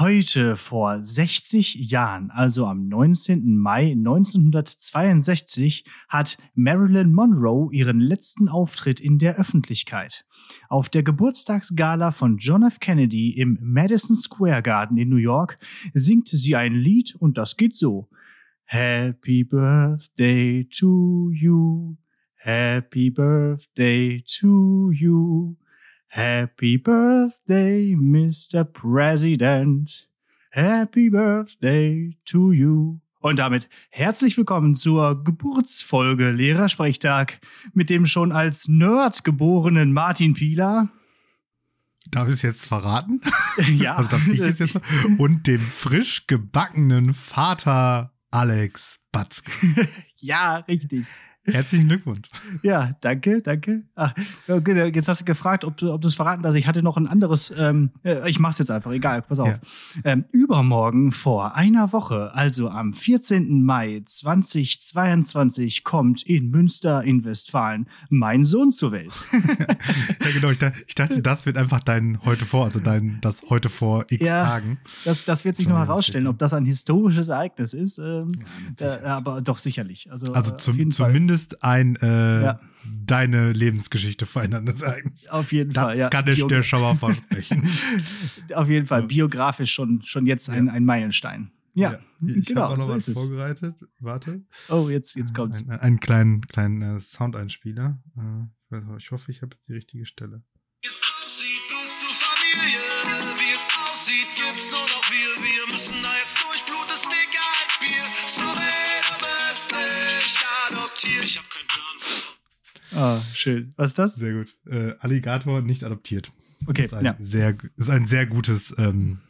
Heute vor 60 Jahren, also am 19. Mai 1962, hat Marilyn Monroe ihren letzten Auftritt in der Öffentlichkeit. Auf der Geburtstagsgala von John F. Kennedy im Madison Square Garden in New York singt sie ein Lied und das geht so. Happy Birthday to you. Happy Birthday to you. Happy Birthday, Mr. President. Happy Birthday to you. Und damit herzlich willkommen zur Geburtsfolge Lehrersprechtag mit dem schon als Nerd geborenen Martin Pieler. Darf ich es jetzt verraten? Ja. Also darf ich es jetzt Und dem frisch gebackenen Vater Alex Batzke. ja, richtig. Herzlichen Glückwunsch. Ja, danke, danke. Ach, okay, jetzt hast du gefragt, ob du, ob du es verraten darfst. Ich hatte noch ein anderes, ähm, äh, ich mach's jetzt einfach, egal, pass auf. Ja. Ähm, übermorgen vor einer Woche, also am 14. Mai 2022, kommt in Münster in Westfalen mein Sohn zur Welt. Ja, genau. Ich, dachte, ich dachte, das wird einfach dein heute vor, also dein das heute vor x Ja. Tagen. Das, das wird sich Ja, noch herausstellen, ob das ein historisches Ereignis ist. Ähm, Ja, äh, aber doch sicherlich. Also, Also äh, zum, Fall. Zumindest ein äh, Ja. deine Lebensgeschichte veränderndes Ereignis. Auf jeden Da Fall, ja. kann ich Bio- dir schon mal versprechen. Auf jeden Fall, Ja. biografisch schon, schon jetzt ein, Ja. ein Meilenstein. Ja, Ich genau, habe auch noch so was vorbereitet. Warte. Oh, jetzt, jetzt kommt's. Ein, einen kleinen, kleinen äh, Soundeinspieler. Äh, ich hoffe, ich habe jetzt die richtige Stelle. Wie es aussieht, bist du Familie. Wie es aussieht, gibt's nur noch wir. Wir müssen da Ah, schön. Was ist das? Sehr gut. Äh, Alligator nicht adoptiert. Okay, ist ein ja. sehr, ist ein sehr gutes ähm,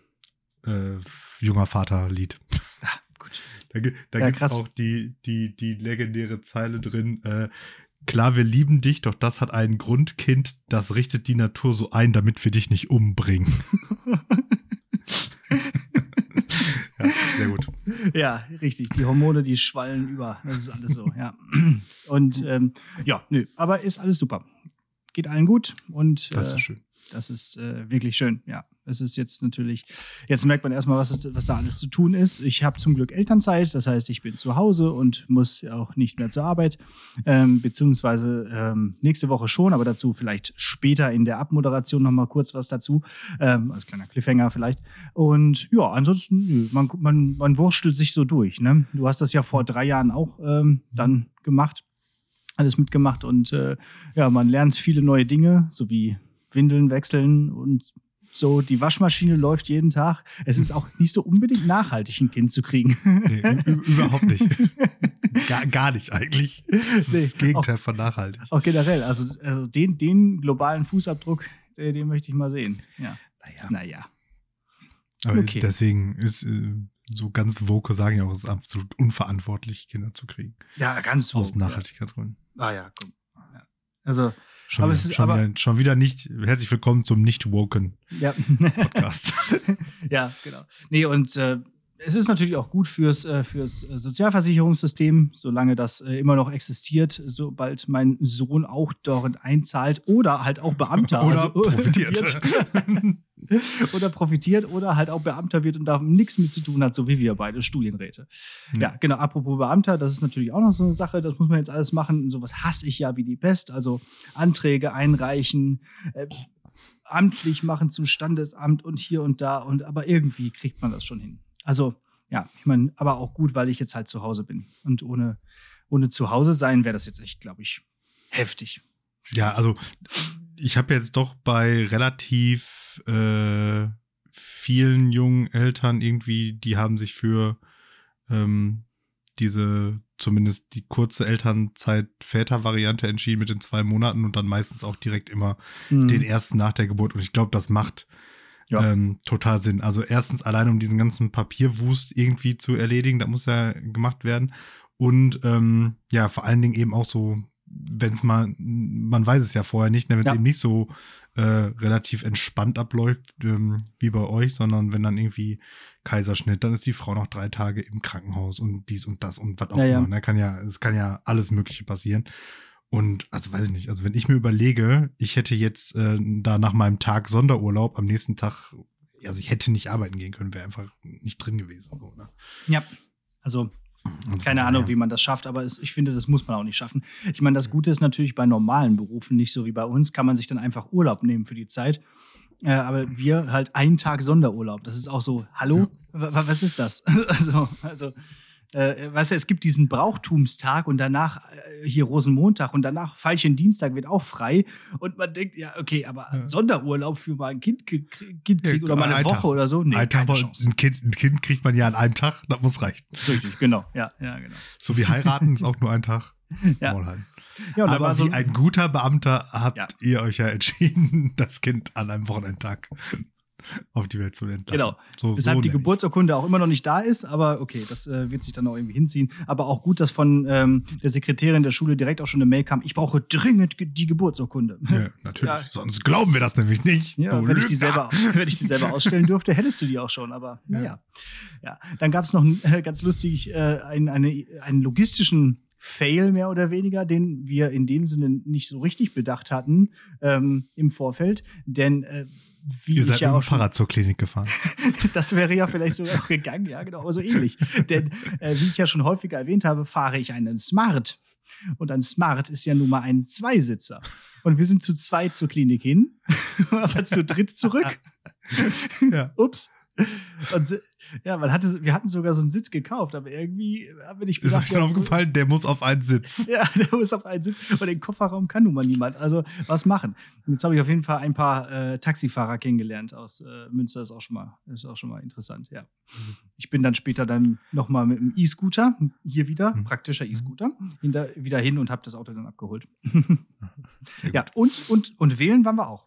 äh, junger Vater-Lied. Gut. Da, da Ja, gibt es auch die, die, die legendäre Zeile drin. Äh, Klar, wir lieben dich, doch das hat einen Grund, Kind. Das richtet die Natur so ein, damit wir dich nicht umbringen. ja, sehr gut. Ja, richtig. Die Hormone, die schwallen über. Das ist alles so, ja. Und ähm, ja, nö, aber ist alles super. Geht allen gut und Das äh, ist schön. Das ist äh, wirklich schön, ja. Es ist jetzt natürlich, jetzt merkt man erstmal, was, was da alles zu tun ist. Ich habe zum Glück Elternzeit, das heißt, ich bin zu Hause und muss auch nicht mehr zur Arbeit, ähm, beziehungsweise ähm, nächste Woche schon, aber dazu vielleicht später in der Abmoderation nochmal kurz was dazu, ähm, als kleiner Cliffhanger vielleicht. Und ja, ansonsten, man, man, man wurstelt sich so durch. Ne? Du hast das ja vor drei Jahren auch ähm, dann gemacht, alles mitgemacht und äh, ja, man lernt viele neue Dinge, so wie Windeln wechseln und so. Die Waschmaschine läuft jeden Tag. Es ist auch nicht so unbedingt nachhaltig, ein Kind zu kriegen. Nee, überhaupt nicht. Gar, gar nicht eigentlich. Das ist Nee, das Gegenteil von nachhaltig. Auch generell. Also, also den, den globalen Fußabdruck, äh, den möchte ich mal sehen. Ja. Naja. Naja. Aber Okay. deswegen ist äh, so ganz Woke sagen ja auch, es ist absolut unverantwortlich, Kinder zu kriegen. Ja, ganz Aus woke, Nachhaltigkeitsgründen. Ja. Ah ja, komm. Ja. Also, Schon, wieder, ist- schon, aber- wieder, schon wieder nicht. Herzlich willkommen zum nicht-woken ja. Podcast. ja, genau. Nee, und äh, es ist natürlich auch gut fürs, äh, fürs äh, Sozialversicherungssystem, solange das äh, immer noch existiert, sobald mein Sohn auch dort einzahlt oder halt auch Beamter. Oder also, profitiert. wird. oder profitiert oder halt auch Beamter wird und da nichts mit zu tun hat, so wie wir beide Studienräte. Ja, Ja. genau. Apropos Beamter, das ist natürlich auch noch so eine Sache, das muss man jetzt alles machen. Sowas hasse ich ja wie die Pest. Also Anträge einreichen, äh, amtlich machen zum Standesamt und hier und da. Und aber irgendwie kriegt man das schon hin. Also, ja, ich meine, aber auch gut, weil ich jetzt halt zu Hause bin. Und ohne, ohne zu Hause sein wäre das jetzt echt, glaube ich, heftig. Ja, also ich habe jetzt doch bei relativ äh, vielen jungen Eltern irgendwie, die haben sich für ähm, diese zumindest die kurze Elternzeit Väter-Variante entschieden mit den zwei Monaten und dann meistens auch direkt immer Mhm. den ersten nach der Geburt. Und ich glaube, das macht Ja. ähm, total Sinn. Also erstens allein um diesen ganzen Papierwust irgendwie zu erledigen, da muss ja gemacht werden. Und ähm, ja, vor allen Dingen eben auch so, wenn es mal, man weiß es ja vorher nicht, ne, wenn es Ja. eben nicht so äh, relativ entspannt abläuft ähm, wie bei euch, sondern wenn dann irgendwie Kaiserschnitt, dann ist die Frau noch drei Tage im Krankenhaus und dies und das und was auch Ja, ja. immer. Ne? Kann ja, es kann ja alles Mögliche passieren. Und also weiß ich nicht, also wenn ich mir überlege, ich hätte jetzt äh, da nach meinem Tag Sonderurlaub am nächsten Tag also ich hätte nicht arbeiten gehen können, wäre einfach nicht drin gewesen. So, ne? Ja, also Also keine Ahnung, wie man das schafft, aber es, ich finde, das muss man auch nicht schaffen. Ich meine, das Gute ist natürlich bei normalen Berufen, nicht so wie bei uns, kann man sich dann einfach Urlaub nehmen für die Zeit. Äh, aber wir halt einen Tag Sonderurlaub. Das ist auch so, hallo? Wa- Was ist das? also, also äh, weißt du, es gibt diesen Brauchtumstag und danach äh, hier Rosenmontag und danach Veilchen-Dienstag wird auch frei. Und man denkt, ja, okay, aber Ja. Sonderurlaub für mal ein Kind, kind kriegen oder mal eine ein Woche Tag. oder so? Nee, ein, Tag, ein, kind, ein Kind kriegt man ja an einem Tag, das muss reichen. Richtig, genau. Ja, ja, genau. So wie heiraten ist auch nur ein Tag. Ja. Ja, Aber so wie ein guter Beamter habt Ja. ihr euch ja entschieden, das Kind an einem Wochenendtag auf die Welt zu entlassen. Genau. So, Weshalb so die. Geburtsurkunde auch immer noch nicht da ist, aber okay, das äh, wird sich dann auch irgendwie hinziehen. Aber auch gut, dass von ähm, der Sekretärin der Schule direkt auch schon eine Mail kam, ich brauche dringend ge die Geburtsurkunde. Ja, natürlich. Ja. Sonst glauben wir das nämlich nicht. Ja, wenn ich, die selber, wenn ich die selber ausstellen dürfte, hättest du die auch schon, aber naja. Ja. Dann gab es noch äh, ganz lustig äh, einen, eine, einen logistischen Fail mehr oder weniger, den wir in dem Sinne nicht so richtig bedacht hatten ähm, im Vorfeld. Denn äh, wie Ihr ich seid ja mit auch dem schon Fahrrad zur Klinik gefahren. Das wäre ja vielleicht sogar auch gegangen, ja, genau, aber so ähnlich. Denn äh, wie ich ja schon häufiger erwähnt habe, fahre ich einen Smart. Und ein Smart ist ja nun mal ein Zweisitzer. Und wir sind zu zweit zur Klinik hin, aber zu dritt zurück. ja. Ups. Und ja, man hatte, wir hatten sogar so einen Sitz gekauft, aber irgendwie haben wir nicht Ist euch bedacht, schon ja, aufgefallen, der muss auf einen Sitz. ja, der muss auf einen Sitz und den Kofferraum kann nun mal niemand. Also was machen? Und jetzt habe ich auf jeden Fall ein paar äh, Taxifahrer kennengelernt aus äh, Münster. Ist auch schon mal, ist auch schon mal interessant. Ja, ich bin dann später dann noch mal mit dem E-Scooter hier wieder Mhm. praktischer E-Scooter hinter, wieder hin und habe das Auto dann abgeholt. Ja, und und und wählen waren wir auch.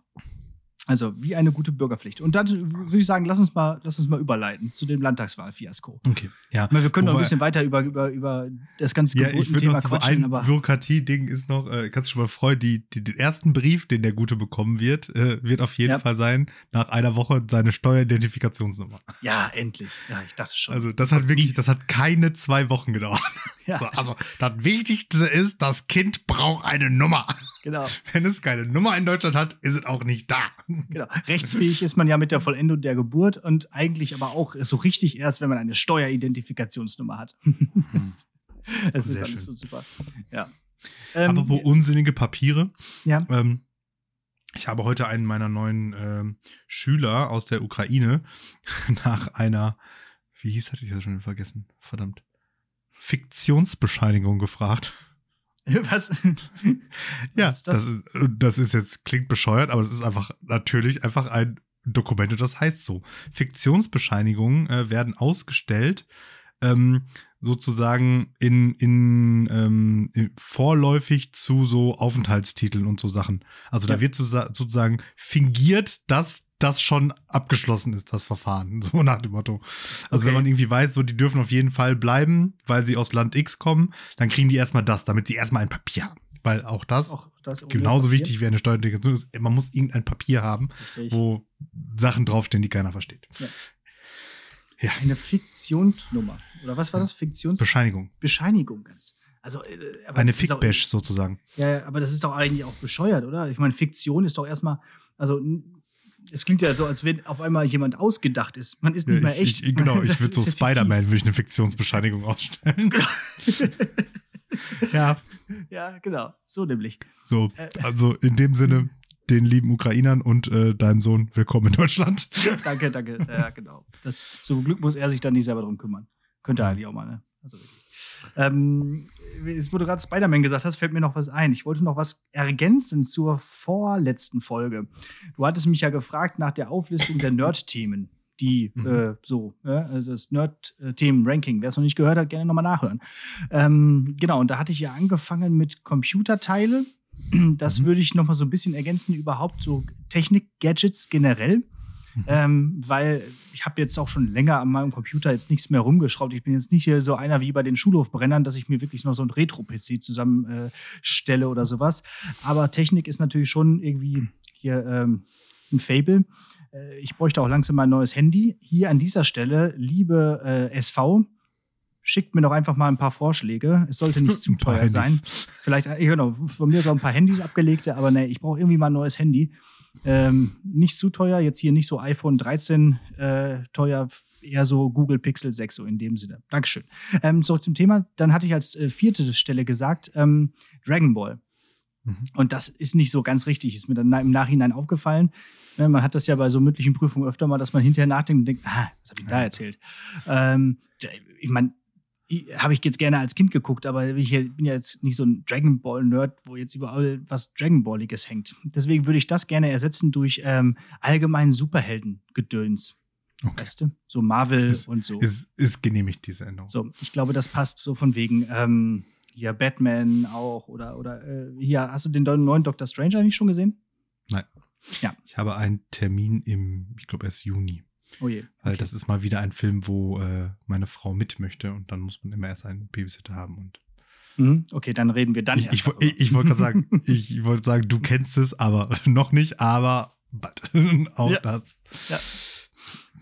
Also wie eine gute Bürgerpflicht. Und dann würde ich sagen, lass uns mal, lass uns mal überleiten zu dem Landtagswahlfiasko. Okay. Ja. Meine, Wir können noch ein Wobei- bisschen weiter über, über, über das ganze Ja, ich würde Geburtenthema noch so quatschen, ein aber Bürokratie-Ding ist noch, äh, kannst du schon mal freuen, die, die, den ersten Brief, den der Gute bekommen wird, äh, wird auf jeden Ja. Fall sein, nach einer Woche seine Steueridentifikationsnummer. Ja, endlich. Ja, ich dachte schon. Also das hat wirklich, das hat keine zwei Wochen gedauert. Ja, So, also das Wichtigste ist, das Kind braucht eine Nummer. genau, Wenn es keine Nummer in Deutschland hat, ist es auch nicht da. genau. Rechtsfähig ist man ja mit der Vollendung der Geburt und eigentlich aber auch so richtig erst, wenn man eine Steueridentifikationsnummer hat. Es ist Sehr alles schön. so super. Ja. Ähm, Aber wo unsinnige Papiere. ja. Ähm, ich habe heute einen meiner neuen ähm, Schüler aus der Ukraine nach einer, wie hieß das? Ich habe schon vergessen. Verdammt. Fiktionsbescheinigung gefragt. Was? Ja, Was ist das? das ist, das ist jetzt, klingt bescheuert, aber es ist einfach natürlich einfach ein Dokument und das heißt so. Fiktionsbescheinigungen äh, werden ausgestellt, ähm, sozusagen in, in, ähm, in vorläufig zu so Aufenthaltstiteln und so Sachen. Also Ja. da wird sozusa- sozusagen fingiert, dass das schon abgeschlossen ist, das Verfahren. So nach dem Motto. Also Okay. wenn man irgendwie weiß, so die dürfen auf jeden Fall bleiben, weil sie aus Land X kommen, dann kriegen die erstmal das, damit sie erstmal ein Papier haben. Weil auch das Auch das genauso Papier? wichtig wie eine Steuerdeklaration ist, man muss irgendein Papier haben, Richtig. wo Sachen draufstehen, die keiner versteht. Eine Fiktionsnummer. Oder was war das? Bescheinigung. Fiktionsbescheinigung ganz. Also, äh, Eine Fickbash sozusagen. Ja, ja, aber das ist doch eigentlich auch bescheuert, oder? Ich meine, Fiktion ist doch erstmal, also es klingt ja so, als wenn auf einmal jemand ausgedacht ist. Man ist nicht mehr ich, echt. ich, genau, ich würde so ja Spider-Man, würde ich eine Fiktionsbescheinigung ausstellen. ja, fiktiv. ja, genau. So nämlich. so. Äh. Also in dem Sinne, den lieben Ukrainern und äh, deinem Sohn, willkommen in Deutschland. danke, danke. Ja, genau. Das, zum Glück muss er sich dann nicht selber drum kümmern. Könnte er eigentlich auch mal, ne? Also wirklich. Ähm, jetzt, wo du gerade Spider-Man gesagt hast, fällt mir noch was ein. Ich wollte noch was ergänzen zur vorletzten Folge. Du hattest mich ja gefragt nach der Auflistung der Nerd-Themen, die Mhm. äh, so, ja, also das Nerd-Themen-Ranking. Wer es noch nicht gehört hat, gerne nochmal nachhören. Ähm, genau, und da hatte ich ja angefangen mit Computerteile. Das Mhm. würde ich nochmal so ein bisschen ergänzen, überhaupt so Technik-Gadgets generell. Ähm, weil ich habe jetzt auch schon länger an meinem Computer jetzt nichts mehr rumgeschraubt. Ich bin jetzt nicht hier so einer wie bei den Schulhofbrennern, dass ich mir wirklich noch so ein Retro-PC zusammenstelle äh, oder sowas. Aber Technik ist natürlich schon irgendwie hier ähm, ein Fable. Äh, ich bräuchte auch langsam mal ein neues Handy. Hier an dieser Stelle, liebe äh, SV, schickt mir doch einfach mal ein paar Vorschläge. Es sollte nicht zu teuer sein. Vielleicht, äh, genau, von mir so ein paar Handys abgelegte, aber ne, ich brauche irgendwie mal ein neues Handy. Ähm, nicht zu teuer, jetzt hier nicht so iPhone 13 äh, teuer, eher so Google Pixel 6, so in dem Sinne. Dankeschön. Ähm, zurück zum Thema. Dann hatte ich als äh, vierte Stelle gesagt, ähm, Dragon Ball. Mhm. Und das ist nicht so ganz richtig, ist mir dann im Nachhinein aufgefallen. Ne, man hat das ja bei so mündlichen Prüfungen öfter mal, dass man hinterher nachdenkt und denkt, ah, was habe ich da Ja, erzählt? Ähm, ich meine, habe ich jetzt gerne als Kind geguckt, aber ich bin ja jetzt nicht so ein Dragon Ball-Nerd, wo jetzt überall was Dragon Balliges hängt. Deswegen würde ich das gerne ersetzen durch ähm, allgemeinen Superhelden-Gedöns. Okay. Weißt du? So Marvel Ist- und so. Ist, ist genehmigt, diese Änderung. So, ich glaube, das passt so von wegen, ähm, hier Batman auch oder, oder äh, hier, hast du den neuen Doctor Strange eigentlich schon gesehen? Ich habe einen Termin im, ich glaube, erst Juni. Oh je. Weil okay. das ist mal wieder ein Film, wo äh, meine Frau mit möchte und dann muss man immer erst einen Babysitter haben. Und Mhm, okay, dann reden wir dann ich, ich, ich, ich wollte gerade sagen, ich wollte sagen, du kennst es, aber noch nicht, aber bald. Auch Ja. das Ja.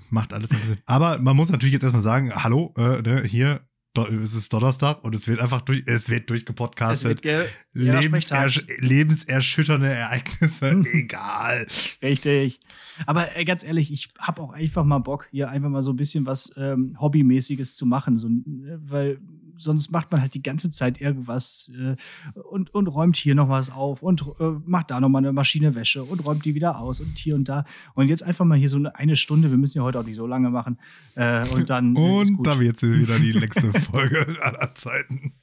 macht alles ein bisschen. Aber man muss natürlich jetzt erstmal sagen, hallo, äh, ne, hier, es ist Donnerstag und es wird einfach durch, es wird durchgepodcastet. ge Lebensersch lebenserschütternde Ereignisse, Mhm. egal. Richtig. Aber äh, ganz ehrlich, ich habe auch einfach mal Bock, hier einfach mal so ein bisschen was ähm, Hobbymäßiges zu machen. So, äh, weil sonst macht man halt die ganze Zeit irgendwas äh, und, und räumt hier noch was auf und äh, macht da noch mal eine Maschine Wäsche und räumt die wieder aus und hier und da. Und jetzt einfach mal hier so eine, eine Stunde, wir müssen ja heute auch nicht so lange machen. Äh, und dann äh, ist Und da wird jetzt wieder die längste Folge aller Zeiten.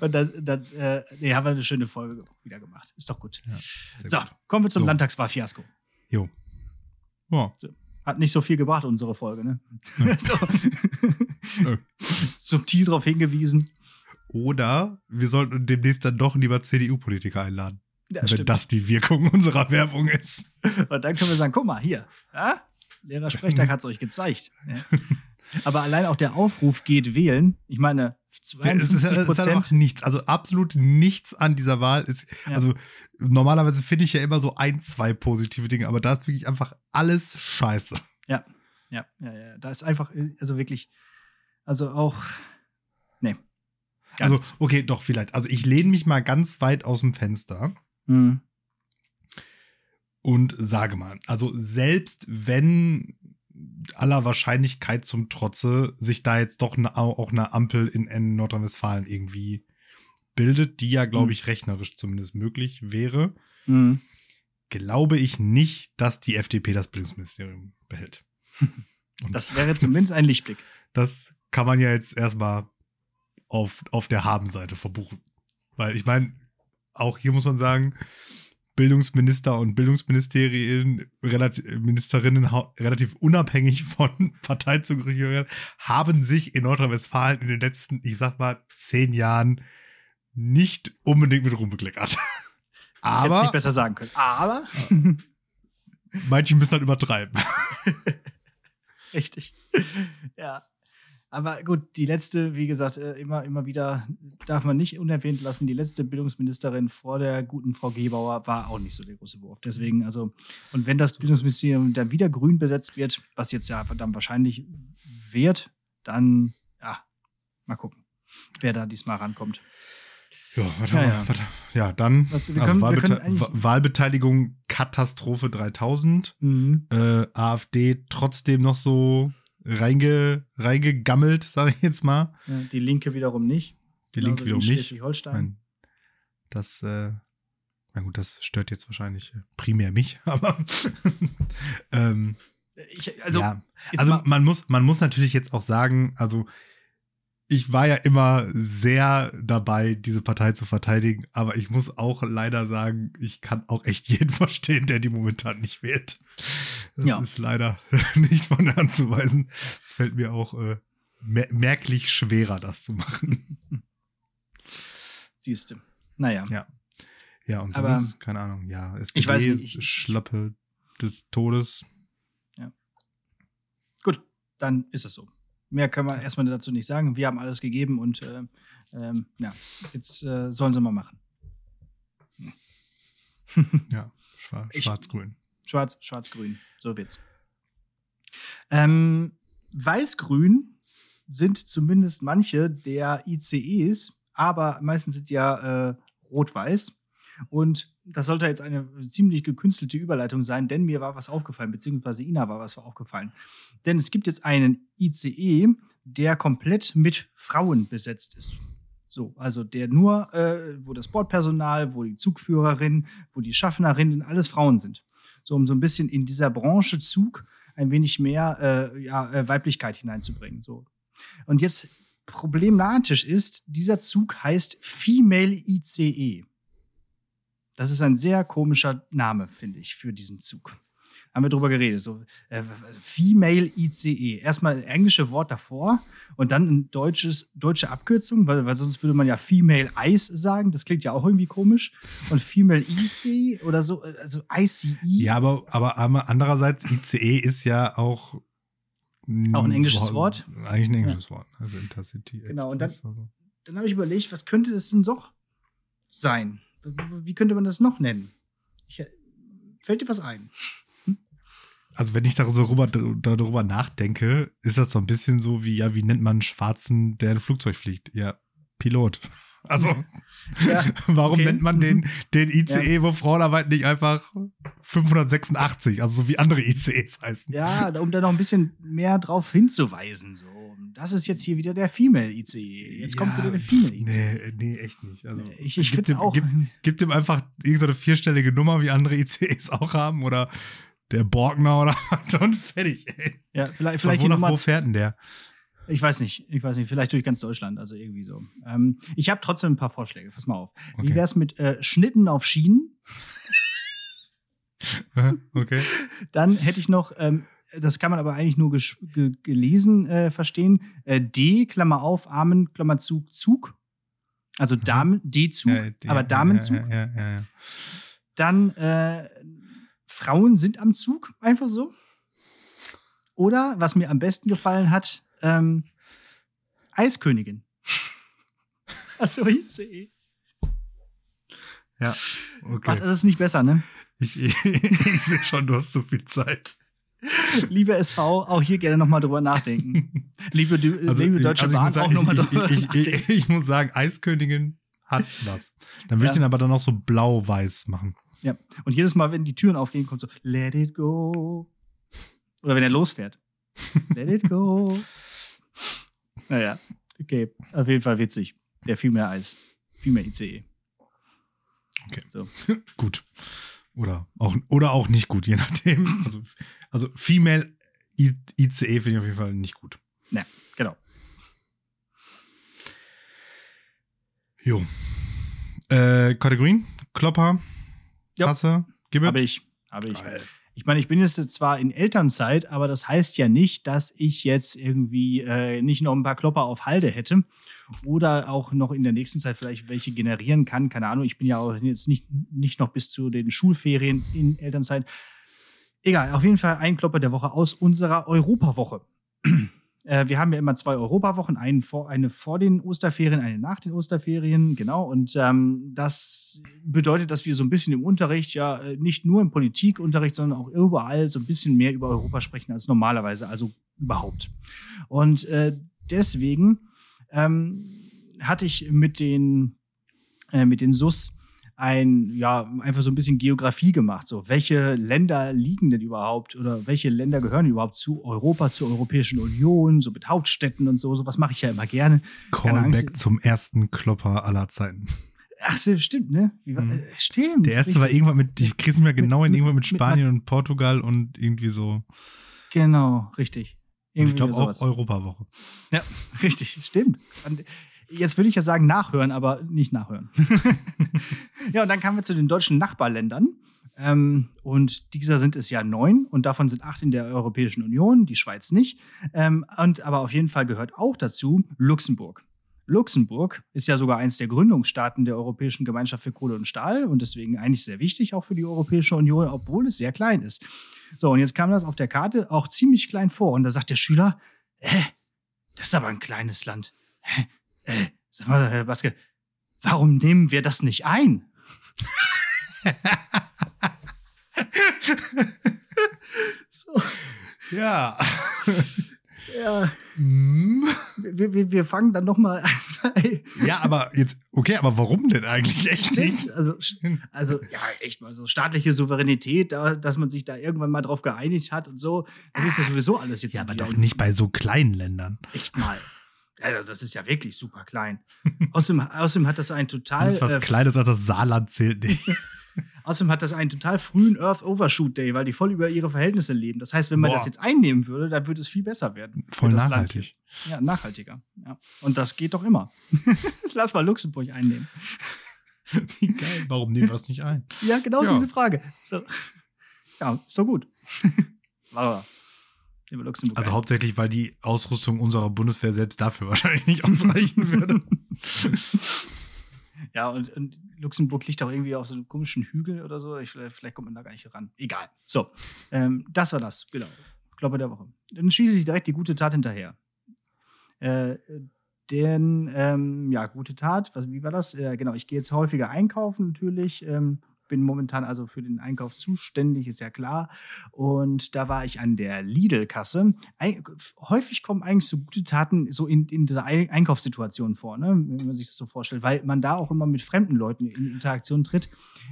Und dann, dann äh, nee, haben wir eine schöne Folge wieder gemacht. Ist doch gut. Ja, So, gut. kommen wir zum So. Landtagswahlfiasko. Jo. Ja. Hat nicht so viel gebracht, unsere Folge, ne? Nö. so. Subtil darauf hingewiesen. Oder wir sollten demnächst dann doch lieber CDU-Politiker einladen. Ja, wenn stimmt. das die Wirkung unserer Werbung ist. Und dann können wir sagen, guck mal, hier, ja? Lehrersprechtag hat es euch gezeigt. Ja? Aber allein auch der Aufruf geht wählen. Ich meine, Es ist, 52 es ist einfach Prozent. nichts, also absolut nichts an dieser Wahl. Ist, Ja. Also normalerweise finde ich ja immer so ein, zwei positive Dinge, aber da ist wirklich einfach alles scheiße. Ja, ja, ja. Da ist einfach, also wirklich, also auch, nee. Also, okay, doch, vielleicht. Also ich lehne mich mal ganz weit aus dem Fenster Mhm. und sage mal, also selbst wenn aller Wahrscheinlichkeit zum Trotze sich da jetzt doch eine, auch eine Ampel in, in Nordrhein-Westfalen irgendwie bildet, die ja, glaube Mhm. ich, rechnerisch zumindest möglich wäre, Mhm. glaube ich nicht, dass die FDP das Bildungsministerium behält. Das wäre zumindest ein Lichtblick. das kann man ja jetzt erstmal auf, auf der Habenseite verbuchen. Weil ich meine, auch hier muss man sagen, Bildungsminister und Bildungsministerien, relativ, Ministerinnen relativ unabhängig von Parteizugehörigkeit, haben sich in Nordrhein-Westfalen in den letzten, ich sag mal, zehn Jahren nicht unbedingt mit Ruhm bekleckert. Hätte nicht Aber besser sagen können. Aber. manche müssen halt übertreiben. Richtig. ja. Aber gut, die letzte, wie gesagt, äh, immer, immer wieder darf man nicht unerwähnt lassen, die letzte Bildungsministerin vor der guten Frau Gebauer war auch nicht so der große Wurf. Deswegen, also, und wenn das Bildungsministerium dann wieder grün besetzt wird, was jetzt ja dann wahrscheinlich wird, dann, ja, mal gucken, wer da diesmal rankommt. Ja, warte Ja, mal, ja. warte. ja dann Also, also können- wir Wahlbete Wahlbeteiligung Katastrophe 3000. Mhm. Äh, AfD trotzdem noch so reinge, reingegammelt, sage ich jetzt mal. Die Linke wiederum nicht. Die Genauso Linke wie wiederum nicht. Schleswig-Holstein. Das, äh, na gut, das stört jetzt wahrscheinlich äh, primär mich, aber ähm, Ich, also, ja. Also man muss, man muss natürlich jetzt auch sagen, also ich war ja immer sehr dabei, diese Partei zu verteidigen, aber ich muss auch leider sagen, ich kann auch echt jeden verstehen, der die momentan nicht wählt. Das Ja. ist leider nicht von der Hand zu weisen. Es fällt mir auch äh, mer merklich schwerer, das zu machen. siehst du. Naja. Ja. Ja, und Aber- sonst, keine Ahnung, ja, SPD, Ich weiß nicht, ich- Schlappe des Todes. Gut, dann ist es so. Mehr können wir erstmal dazu nicht sagen. Wir haben alles gegeben und äh, ähm, ja, jetzt äh, sollen sie mal machen. Ja, schwar schwarz-grün. Schwarz, schwarz-grün. So wird's. Ähm, Weiß-grün sind zumindest manche der ICEs, aber meistens sind ja äh, rot-weiß. Und das sollte jetzt eine ziemlich gekünstelte Überleitung sein, denn mir war was aufgefallen, beziehungsweise Ina war was aufgefallen. Denn es gibt jetzt einen ICE, der komplett mit Frauen besetzt ist. So, also der nur, äh, wo das Bordpersonal, wo die Zugführerin, wo die Schaffnerinnen alles Frauen sind. So, um so ein bisschen in dieser Branche Zug ein wenig mehr äh, ja, äh, Weiblichkeit hineinzubringen. So. Und jetzt problematisch ist, dieser Zug heißt Female ICE. Das ist ein sehr komischer Name, finde ich, für diesen Zug. Haben wir drüber geredet. So, äh, Female ICE. Erstmal englische Wort davor und dann ein deutsches, deutsche Abkürzung, weil, weil sonst würde man ja Female Ice sagen. Das klingt ja auch irgendwie komisch. Und Female IC oder so, also ICE. Ja, aber, aber andererseits, ICE ist ja auch. Auch ein englisches Wort? Eigentlich ein englisches Wort. Also Intercity. Genau, und dann, dann habe ich überlegt, was könnte das denn doch sein? Wie könnte man das noch nennen? Ich, fällt dir was ein? Also wenn ich darüber, darüber nachdenke, ist das so ein bisschen so wie, ja, wie nennt man einen Schwarzen, der ein Flugzeug fliegt? Ja, Pilot. Also, Ja, warum okay. nennt man den, Mhm. den ICE, wo Frauen arbeiten, nicht einfach 586, also so wie andere ICEs heißen? Ja, um da noch ein bisschen mehr drauf hinzuweisen. So. Das ist jetzt hier wieder der Female ICE. Jetzt kommt Ja, wieder der Female ICE. Nee, nee, echt nicht. Also, ich ich finde auch. Gibt dem einfach irgendeine vierstellige Nummer, wie andere ICEs auch haben, oder der Borgner oder und fertig, ey. Ja, vielleicht, vielleicht wo die nach Nummer wo fährt denn der? Ich weiß nicht, ich weiß nicht, vielleicht durch ganz Deutschland, also irgendwie so. Ähm, ich habe trotzdem ein paar Vorschläge, pass mal auf. Wie Okay. wär's mit äh, Schnitten auf Schienen? okay. Dann hätte ich noch, ähm, das kann man aber eigentlich nur ge gelesen äh, verstehen, äh, D, Klammer auf, Armen, Klammer zu, Zug. Also Damen, D-Zug. Ja, aber Damenzug. Ja, ja, ja, ja. Dann äh, Frauen sind am Zug, einfach so. Oder, was mir am besten gefallen hat, ähm, Eiskönigin. also ICE. ja. Okay. das nicht besser, ne? Ich, ich, ich sehe schon, du hast zu viel Zeit. Liebe SV, auch hier gerne nochmal drüber nachdenken. Liebe, Dü Also, liebe Deutsche also ich Bahn, muss sagen, auch nochmal drüber ich, ich, nachdenken. ich, ich muss sagen, Eiskönigin hat was. Dann würde Ja. ich den aber dann auch so blau-weiß machen. Und jedes Mal, wenn die Türen aufgehen, kommt so, let it go. Oder wenn er losfährt. Let it go. Naja, okay. Auf jeden Fall witzig. Der viel mehr als viel mehr ICE. Okay. So. Gut. Oder auch, oder auch nicht gut, je nachdem. Also, also Female ICE finde ich auf jeden Fall nicht gut. Genau. Jo. Äh, Kategorien? Klopper? Ja. Hasse? Gibbet? Habe ich. Habe ich. Geil. Ich meine, ich bin jetzt zwar in Elternzeit, aber das heißt ja nicht, dass ich jetzt irgendwie äh, nicht noch ein paar Klopper auf Halde hätte oder auch noch in der nächsten Zeit vielleicht welche generieren kann. Keine Ahnung, ich bin ja auch jetzt nicht, nicht noch bis zu den Schulferien in Elternzeit. Egal, auf jeden Fall ein Klopper der Woche aus unserer Europawoche. Äh, wir haben ja immer zwei Europawochen, einen vor, eine vor den Osterferien, eine nach den Osterferien, genau. Und ähm, das bedeutet, dass wir so ein bisschen im Unterricht, ja, äh, nicht nur im Politikunterricht, sondern auch überall so ein bisschen mehr über Europa sprechen als normalerweise, also überhaupt. Und äh, deswegen ähm, hatte ich mit den, äh, mit den SUS ein, ja, einfach so ein bisschen Geografie gemacht. So, welche Länder liegen denn überhaupt oder welche Länder gehören überhaupt zu Europa, zur Europäischen Union, so mit Hauptstädten und so. Sowas mache ich ja immer gerne. Callback zum ersten Klopper aller Zeiten. Ach, so, stimmt, ne? War- Mhm. äh, stimmt. Der erste war irgendwann mit, ich krieg's mir genau Mit- in mit- irgendwann mit mit- Spanien und Portugal und irgendwie so. Genau, richtig. Und ich Irgendwie glaube auch. Europawoche. Ja, richtig, stimmt. Und jetzt würde ich ja sagen nachhören, aber nicht nachhören. ja, und dann kamen wir zu den deutschen Nachbarländern. Ähm, und dieser sind es ja neun und davon sind acht in der Europäischen Union, die Schweiz nicht. Ähm, und aber auf jeden Fall gehört auch dazu Luxemburg. Luxemburg ist ja sogar eins der Gründungsstaaten der Europäischen Gemeinschaft für Kohle und Stahl und deswegen eigentlich sehr wichtig auch für die Europäische Union, obwohl es sehr klein ist. So, und jetzt kam das auf der Karte auch ziemlich klein vor und da sagt der Schüler, hä, das ist aber ein kleines Land. Hä, äh, sag mal, Herr Baske, warum nehmen wir das nicht ein? so, Ja. ja, Hm. wir, wir, wir fangen dann noch mal an. Ja, aber jetzt, okay, aber warum denn eigentlich echt nicht? Also, also ja, echt mal so staatliche Souveränität, da, dass man sich da irgendwann mal drauf geeinigt hat und so. Das ist ja sowieso alles jetzt. Ja, aber doch nicht bei so kleinen Ländern. Echt mal. Also, das ist ja wirklich super klein. außerdem, außerdem hat das einen total. Alles, was äh, kleines als das Saarland zählt nicht. Außerdem hat das einen total frühen Earth Overshoot Day, weil die voll über ihre Verhältnisse leben. Das heißt, wenn man Boah. das jetzt einnehmen würde, dann würde es viel besser werden. Voll das nachhaltig. Ja, nachhaltiger. Ja. Und das geht doch immer. Lass mal Luxemburg einnehmen. Wie geil. Warum nehmen wir das nicht ein? Ja, genau Ja. diese Frage. So. Ja, ist doch gut. Aber wir Luxemburg Also ein. hauptsächlich, weil die Ausrüstung unserer Bundeswehr selbst dafür wahrscheinlich nicht ausreichen würde. Ja, und, und Luxemburg liegt auch irgendwie auf so einem komischen Hügel oder so. Ich, vielleicht, kommt man da gar nicht ran. Egal. So, ähm, das war das, genau. Kloppe der Woche. Dann schieße ich direkt die gute Tat hinterher. Äh, denn, ähm, ja, gute Tat, was, wie war das? Äh, genau, ich gehe jetzt häufiger einkaufen natürlich. Ähm, bin momentan also für den Einkauf zuständig, ist ja klar. Und da war ich an der Lidl-Kasse. Häufig kommen eigentlich so gute Taten so in, in dieser Ei- Einkaufssituation vor, ne? wenn man sich das so vorstellt, weil man da auch immer mit fremden Leuten in Interaktion tritt.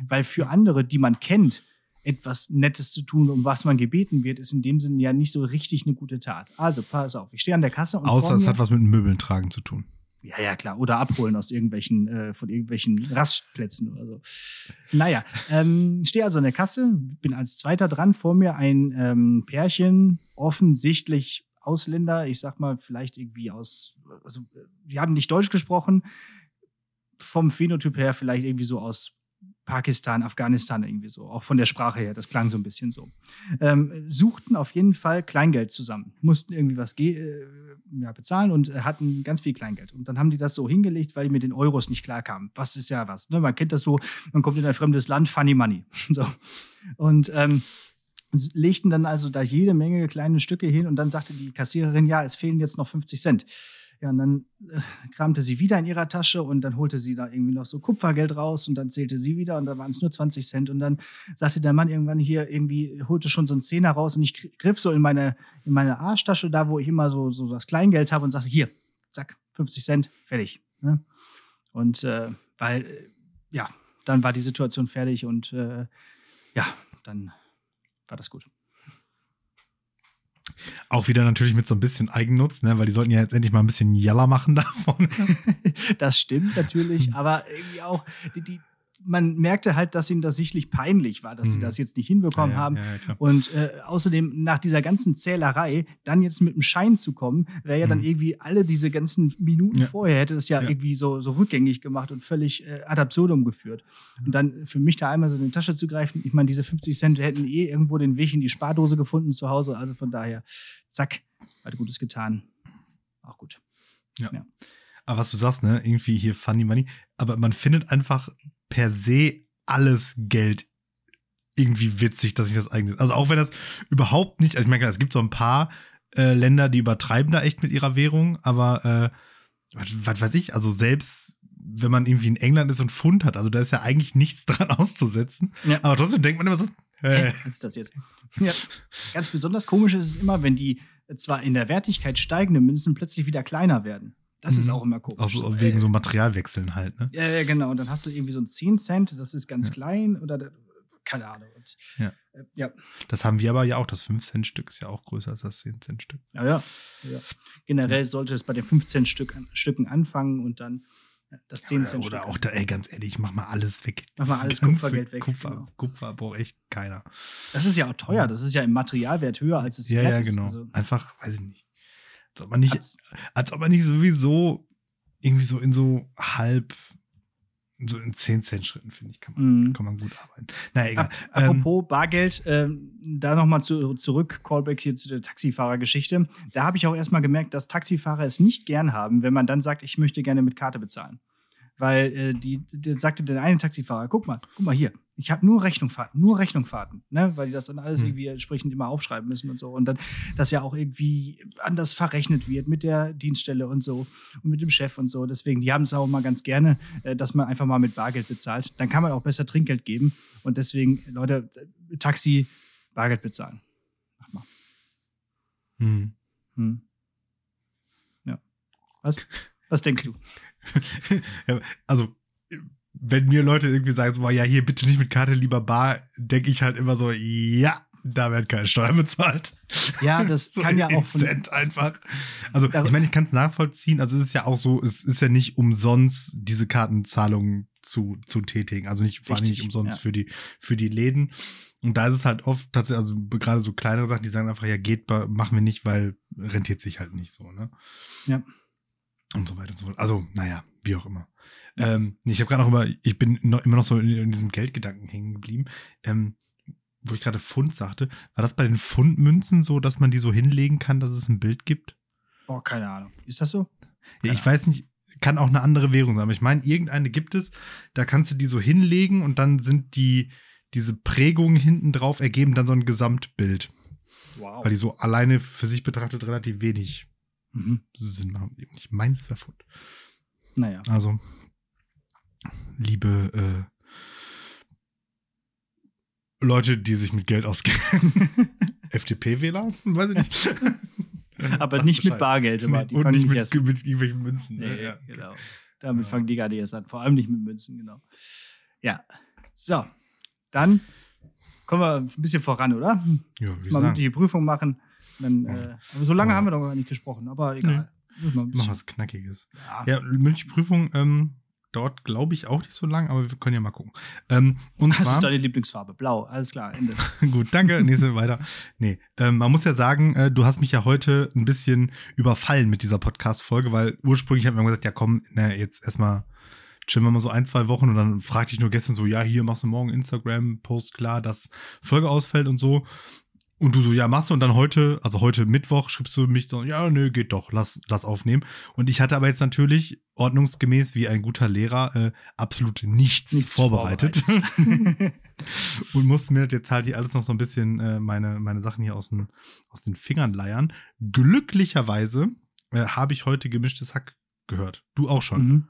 Weil für andere, die man kennt, etwas Nettes zu tun, um was man gebeten wird, ist in dem Sinne ja nicht so richtig eine gute Tat. Also pass auf, ich stehe an der Kasse und Außer es hat was mit Möbeln tragen zu tun. Ja, ja, klar. Oder abholen aus irgendwelchen, äh, von irgendwelchen Rastplätzen oder so. Naja, ähm, stehe also an der Kasse, bin als Zweiter dran, vor mir ein ähm, Pärchen, offensichtlich Ausländer, ich sag mal, vielleicht irgendwie aus, also, die haben nicht Deutsch gesprochen, vom Phänotyp her vielleicht irgendwie so aus Pakistan, Afghanistan irgendwie so, auch von der Sprache her, das klang so ein bisschen so. Ähm, suchten auf jeden Fall Kleingeld zusammen, mussten irgendwie was äh, ja, bezahlen und äh, hatten ganz viel Kleingeld. Und dann haben die das so hingelegt, weil die mit den Euros nicht klarkamen. Was ist ja was, ne? Man kennt das so, man kommt in ein fremdes Land, funny money. so. Und ähm, legten dann also da jede Menge kleine Stücke hin und dann sagte die Kassiererin, ja, es fehlen jetzt noch 50 Cent. Ja, und dann äh, kramte sie wieder in ihrer Tasche und dann holte sie da irgendwie noch so Kupfergeld raus und dann zählte sie wieder und da waren es nur 20 Cent und dann sagte der Mann irgendwann hier irgendwie, holte schon so einen Zehner raus und ich gr- griff so in meine, in meine Arschtasche, da wo ich immer so, so das Kleingeld habe und sagte, hier, zack, 50 Cent, fertig. Ne? Und äh, weil, äh, ja, dann war die Situation fertig und äh, ja, dann war das gut. Auch wieder natürlich mit so ein bisschen Eigennutz, ne? weil die sollten ja jetzt endlich mal ein bisschen Jalla machen da vorne. das stimmt natürlich, aber irgendwie auch, die, die, man merkte halt, dass ihnen das sichtlich peinlich war, dass sie Mhm. das jetzt nicht hinbekommen Ja, ja, haben. ja, ja. Und äh, außerdem, nach dieser ganzen Zählerei, dann jetzt mit dem Schein zu kommen, wäre ja dann Mhm. irgendwie alle diese ganzen Minuten Ja. vorher, hätte das ja, Ja. irgendwie so, so rückgängig gemacht und völlig äh, ad absurdum geführt. Und dann für mich da einmal so in die Tasche zu greifen, ich meine, diese 50 Cent hätten eh irgendwo den Weg in die Spardose gefunden zu Hause. Also von daher, zack, hat Gutes getan. Auch gut. Aber was du sagst, ne, irgendwie hier Funny Money, aber man findet einfach per se alles Geld irgendwie witzig, dass ich das eigentlich. Also auch wenn das überhaupt nicht, also ich meine, es gibt so ein paar äh, Länder, die übertreiben da echt mit ihrer Währung, aber äh, was, was weiß ich, also selbst wenn man irgendwie in England ist und Pfund hat, also da ist ja eigentlich nichts dran auszusetzen. Ja. Aber trotzdem denkt man immer so, äh, was ist das jetzt? Ja. Ganz besonders komisch ist es immer, wenn die zwar in der Wertigkeit steigende Münzen plötzlich wieder kleiner werden. Das ist Mhm. auch immer komisch. auch so, wegen so Materialwechseln halt, ne? Ja, ja, genau. Und dann hast du irgendwie so ein 10 Cent, das ist ganz Ja. klein oder keine Ahnung. Und, Ja. äh, ja. Das haben wir aber ja auch, das 5-Cent-Stück ist ja auch größer als das 10-Cent-Stück. Ja, ja. ja. Generell sollte es bei den 15 Stück an, Stücken anfangen und dann äh, das 10 Cent Oder auch da, ey, ganz ehrlich, mach mal alles weg. Mach mal alles Kupfergeld weg, Kupfer, genau. Kupfer braucht echt keiner. Das ist ja auch teuer. Das ist ja im Materialwert höher, als es Ja, ja, ist. genau. Also, Einfach, weiß ich nicht. Als ob man nicht, Abs- als ob man nicht sowieso irgendwie so in so halb, so in 10 Cent Schritten, finde ich, kann man, Mhm. kann man gut arbeiten. Na egal. Ähm, apropos Bargeld, ähm, da nochmal zu, zurück, Callback hier zu der Taxifahrergeschichte. Da habe ich auch erstmal gemerkt, dass Taxifahrer es nicht gern haben, wenn man dann sagt, ich möchte gerne mit Karte bezahlen. Weil äh, die, die sagte der eine Taxifahrer, guck mal, guck mal hier, ich habe nur Rechnungfahrten, nur Rechnungfahrten, ne? Weil die das dann alles Hm. irgendwie entsprechend immer aufschreiben müssen und so. Und dann das ja auch irgendwie anders verrechnet wird mit der Dienststelle und so und mit dem Chef und so. Deswegen, die haben es auch mal ganz gerne, äh, dass man einfach mal mit Bargeld bezahlt. Dann kann man auch besser Trinkgeld geben. Und deswegen, Leute, äh, Taxi, Bargeld bezahlen. Mach mal. hm. Hm. Was? Was denkst du? also, wenn mir Leute irgendwie sagen, so, ja, hier bitte nicht mit Karte, lieber bar, denke ich halt immer so, ja, da werden keine Steuern bezahlt. Ja, das so kann ja auch instant einfach. Also, ich meine, ich kann es nachvollziehen. Also, es ist ja auch so, es ist ja nicht umsonst, diese Kartenzahlungen zu, zu tätigen. Also nicht, vor allem nicht umsonst ja. für, die, für die Läden. Und da ist es halt oft tatsächlich, also gerade so kleinere Sachen, die sagen einfach, ja, geht, machen wir nicht, weil rentiert sich halt nicht so, ne? Ja. Und so weiter und so fort. Also, naja, wie auch immer. Ähm, ich habe gerade noch über, ich bin noch, immer noch so in, in diesem Geldgedanken hängen geblieben. Ähm, wo ich gerade Pfund sagte, war das bei den Pfundmünzen so, dass man die so hinlegen kann, dass es ein Bild gibt? Boah, keine Ahnung. Ist das so? Ja, ich weiß nicht, kann auch eine andere Währung sein, aber ich meine, irgendeine gibt es, da kannst du die so hinlegen und dann sind die, diese Prägungen hinten drauf ergeben dann so ein Gesamtbild, Wow. weil die so alleine für sich betrachtet relativ wenig Mhm. Sinn machen. Ich meins wäre Pfund. Naja. Also, liebe äh, Leute, die sich mit Geld auskennen. FDP-Wähler? Weiß ich nicht. Aber Sagt nicht mit Bescheid. Bargeld immer. Die und nicht mit, erst mit irgendwelchen Münzen. Nee, ne? ja. genau. Damit Ja. fangen die gar nicht erst an. Vor allem nicht mit Münzen, genau. Ja. So. Dann kommen wir ein bisschen voran, oder? Ja, wie Mal sagen. mündliche Prüfung machen. Dann, äh, aber so lange Ja. haben wir doch gar nicht gesprochen, aber egal. Wir ein Noch bisschen- was Knackiges. Ja. Ja, mündliche Prüfung ähm, dauert, glaube ich, auch nicht so lang, aber wir können ja mal gucken. Ähm, und Was ist zwar, deine Lieblingsfarbe? Blau. Alles klar, Ende. gut, danke, nächste weiter. Nee, ähm, man muss ja sagen, äh, du hast mich ja heute ein bisschen überfallen mit dieser Podcast-Folge, weil ursprünglich haben wir gesagt, ja komm, na, jetzt erstmal chillen wir mal so ein, zwei Wochen und dann fragte ich nur gestern so, ja, hier machst du morgen Instagram-Post klar, dass Folge ausfällt und so. Und du so, ja, machst du. Und dann heute, also heute Mittwoch, schreibst du mich so, ja, nö, geht doch, lass, lass aufnehmen. Und ich hatte aber jetzt natürlich ordnungsgemäß wie ein guter Lehrer äh, absolut nichts, Nichts vorbereitet. vorbereitet. und musste mir jetzt halt hier alles noch so ein bisschen äh, meine, meine Sachen hier aus den, aus den Fingern leiern. Glücklicherweise äh, habe ich heute gemischtes Hack gehört. Du auch schon. mhm.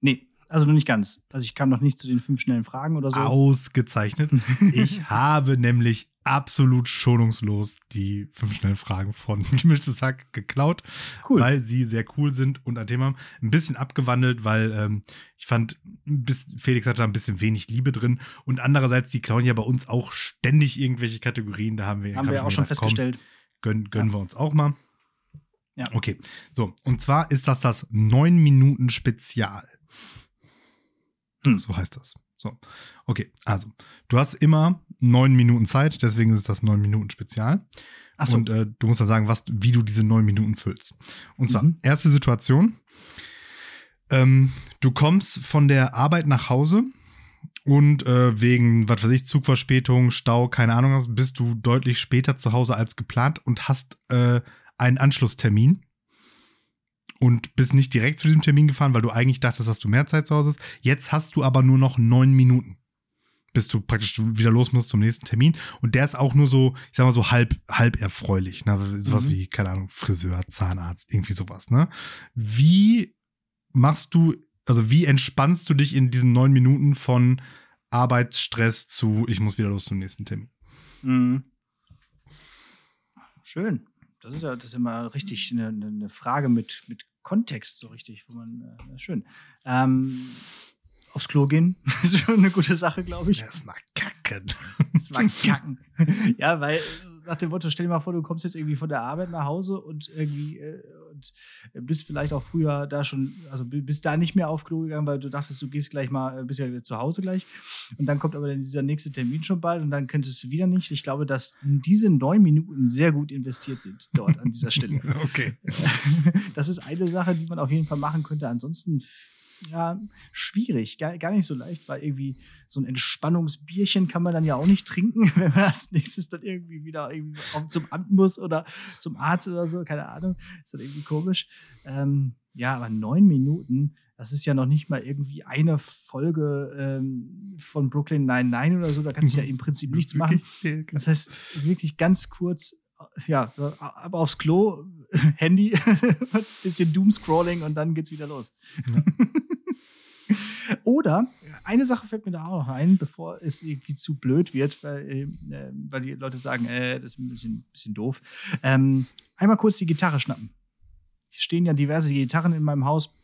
Nee, also noch nicht ganz. Also ich kam noch nicht zu den fünf schnellen Fragen oder so. Ausgezeichnet. Ich habe nämlich absolut schonungslos die fünf schnellen Fragen von gemischtes Hack geklaut, cool. weil sie sehr cool sind und an dem haben ein bisschen abgewandelt, weil ähm, ich fand, ein Felix hatte da ein bisschen wenig Liebe drin und andererseits, die klauen ja bei uns auch ständig irgendwelche Kategorien, da haben wir, haben hab wir auch schon komm, festgestellt. Gönnen, gönnen wir uns auch mal. Ja. Okay, so. Und zwar ist das das 9-Minuten-Spezial. Hm. So heißt das. So. Okay, also. Du hast immer neun Minuten Zeit, deswegen ist es das 9-Minuten-Spezial. Achso. Und äh, du musst dann sagen, was, wie du diese neun Minuten füllst. Und zwar, Mhm. erste Situation. Ähm, du kommst von der Arbeit nach Hause und äh, wegen, was weiß ich, Zugverspätung, Stau, keine Ahnung bist du deutlich später zu Hause als geplant und hast äh, einen Anschlusstermin und bist nicht direkt zu diesem Termin gefahren, weil du eigentlich dachtest, dass du mehr Zeit zu Hause hast. Jetzt hast du aber nur noch neun Minuten, bis du praktisch wieder los musst zum nächsten Termin. Und der ist auch nur so, ich sag mal so halb, halb erfreulich. Ne? Sowas Mhm. wie, keine Ahnung, Friseur, Zahnarzt, irgendwie sowas. Ne? Wie machst du, also wie entspannst du dich in diesen neun Minuten von Arbeitsstress zu, ich muss wieder los zum nächsten Termin? Mhm. Schön. Das ist ja das ist immer richtig eine, eine- Frage mit, mit Kontext, so richtig, wo man, äh, schön. Ähm, aufs Klo gehen ist schon eine gute Sache, glaube ich. Erstmal kacken. Das war kacken. ja, weil nach dem Motto, stell dir mal vor, du kommst jetzt irgendwie von der Arbeit nach Hause und irgendwie äh, und bist vielleicht auch früher da schon, also bi- bist da nicht mehr auf Klo gegangen, weil du dachtest, du gehst gleich mal, äh, bist ja zu Hause gleich. Und dann kommt aber dann dieser nächste Termin schon bald und dann könntest du wieder nicht. Ich glaube, dass diese neun Minuten sehr gut investiert sind dort an dieser Stelle. Okay. das ist eine Sache, die man auf jeden Fall machen könnte. Ansonsten, ja, schwierig, gar, gar nicht so leicht, weil irgendwie so ein Entspannungsbierchen kann man dann ja auch nicht trinken, wenn man als nächstes dann irgendwie wieder irgendwie zum Amt muss oder zum Arzt oder so, keine Ahnung. Ist dann irgendwie komisch. Ähm, ja, aber neun Minuten, das ist ja noch nicht mal irgendwie eine Folge ähm, von Brooklyn 99 oder so, da kannst du ja im Prinzip nichts machen. Das heißt, wirklich ganz kurz, ja, ab aufs Klo, Handy, bisschen Doomscrolling und dann geht's wieder los. Ja. Oder eine Sache fällt mir da auch noch ein, bevor es irgendwie zu blöd wird, weil, äh, weil die Leute sagen, äh, das ist ein bisschen, bisschen doof. Ähm, einmal kurz die Gitarre schnappen. stehen ja diverse Gitarren in meinem Haus.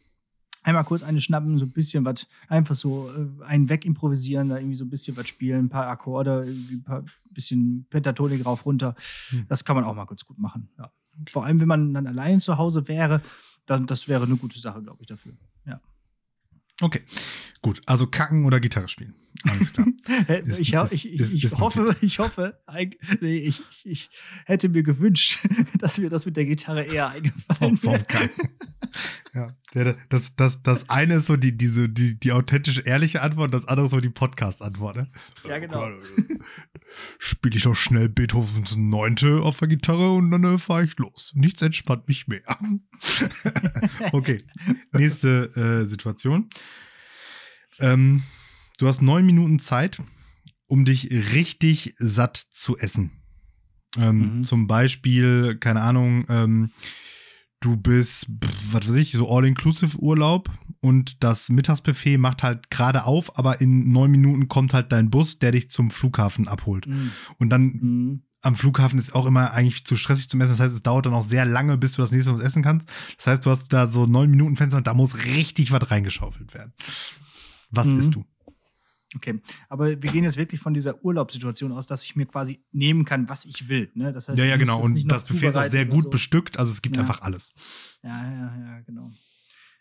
Einmal kurz eine schnappen, so ein bisschen was, einfach so äh, einen weg improvisieren, da irgendwie so ein bisschen was spielen, ein paar Akkorde, ein paar bisschen Pentatonik rauf, runter. Hm. Das kann man auch mal ganz gut machen. Ja. Vor allem, wenn man dann allein zu Hause wäre, dann das wäre eine gute Sache, glaube ich, dafür. Okay, gut. Also kacken oder Gitarre spielen. Alles klar. Ist- ich, ist- ich, ich, ist- hoffe, ich hoffe, ich, ich, ich hätte mir gewünscht, dass mir das mit der Gitarre eher eingefallen vom, vom wäre. Kacken. Ja, das, das, das eine ist so die, diese, die, die authentische, ehrliche Antwort, das andere ist so die Podcast-Antwort. Ne? Ja, genau. Spiele ich noch schnell Beethovens Neunte auf der Gitarre und dann äh, fahre ich los. Nichts entspannt mich mehr. okay, nächste äh, Situation. Ähm, du hast neun Minuten Zeit, um dich richtig satt zu essen. Ähm, Mhm. Zum Beispiel, keine Ahnung, ähm, du bist, pff, was weiß ich, so All-Inclusive-Urlaub und das Mittagsbuffet macht halt gerade auf, aber in neun Minuten kommt halt dein Bus, der dich zum Flughafen abholt. Mhm. Und dann Mhm. am Flughafen ist auch immer eigentlich zu stressig zum Essen. Das heißt, es dauert dann auch sehr lange, bis du das nächste Mal was essen kannst. Das heißt, du hast da so neun Minuten Fenster und da muss richtig was reingeschaufelt werden. Was Mhm. isst du? Okay, aber wir gehen jetzt wirklich von dieser Urlaubssituation aus, dass ich mir quasi nehmen kann, was ich will. Ne? Das heißt, Ja, ja, genau. Und das Buffet ist auch sehr gut so. bestückt. Also es gibt Ja. einfach alles. Ja, ja, ja, genau.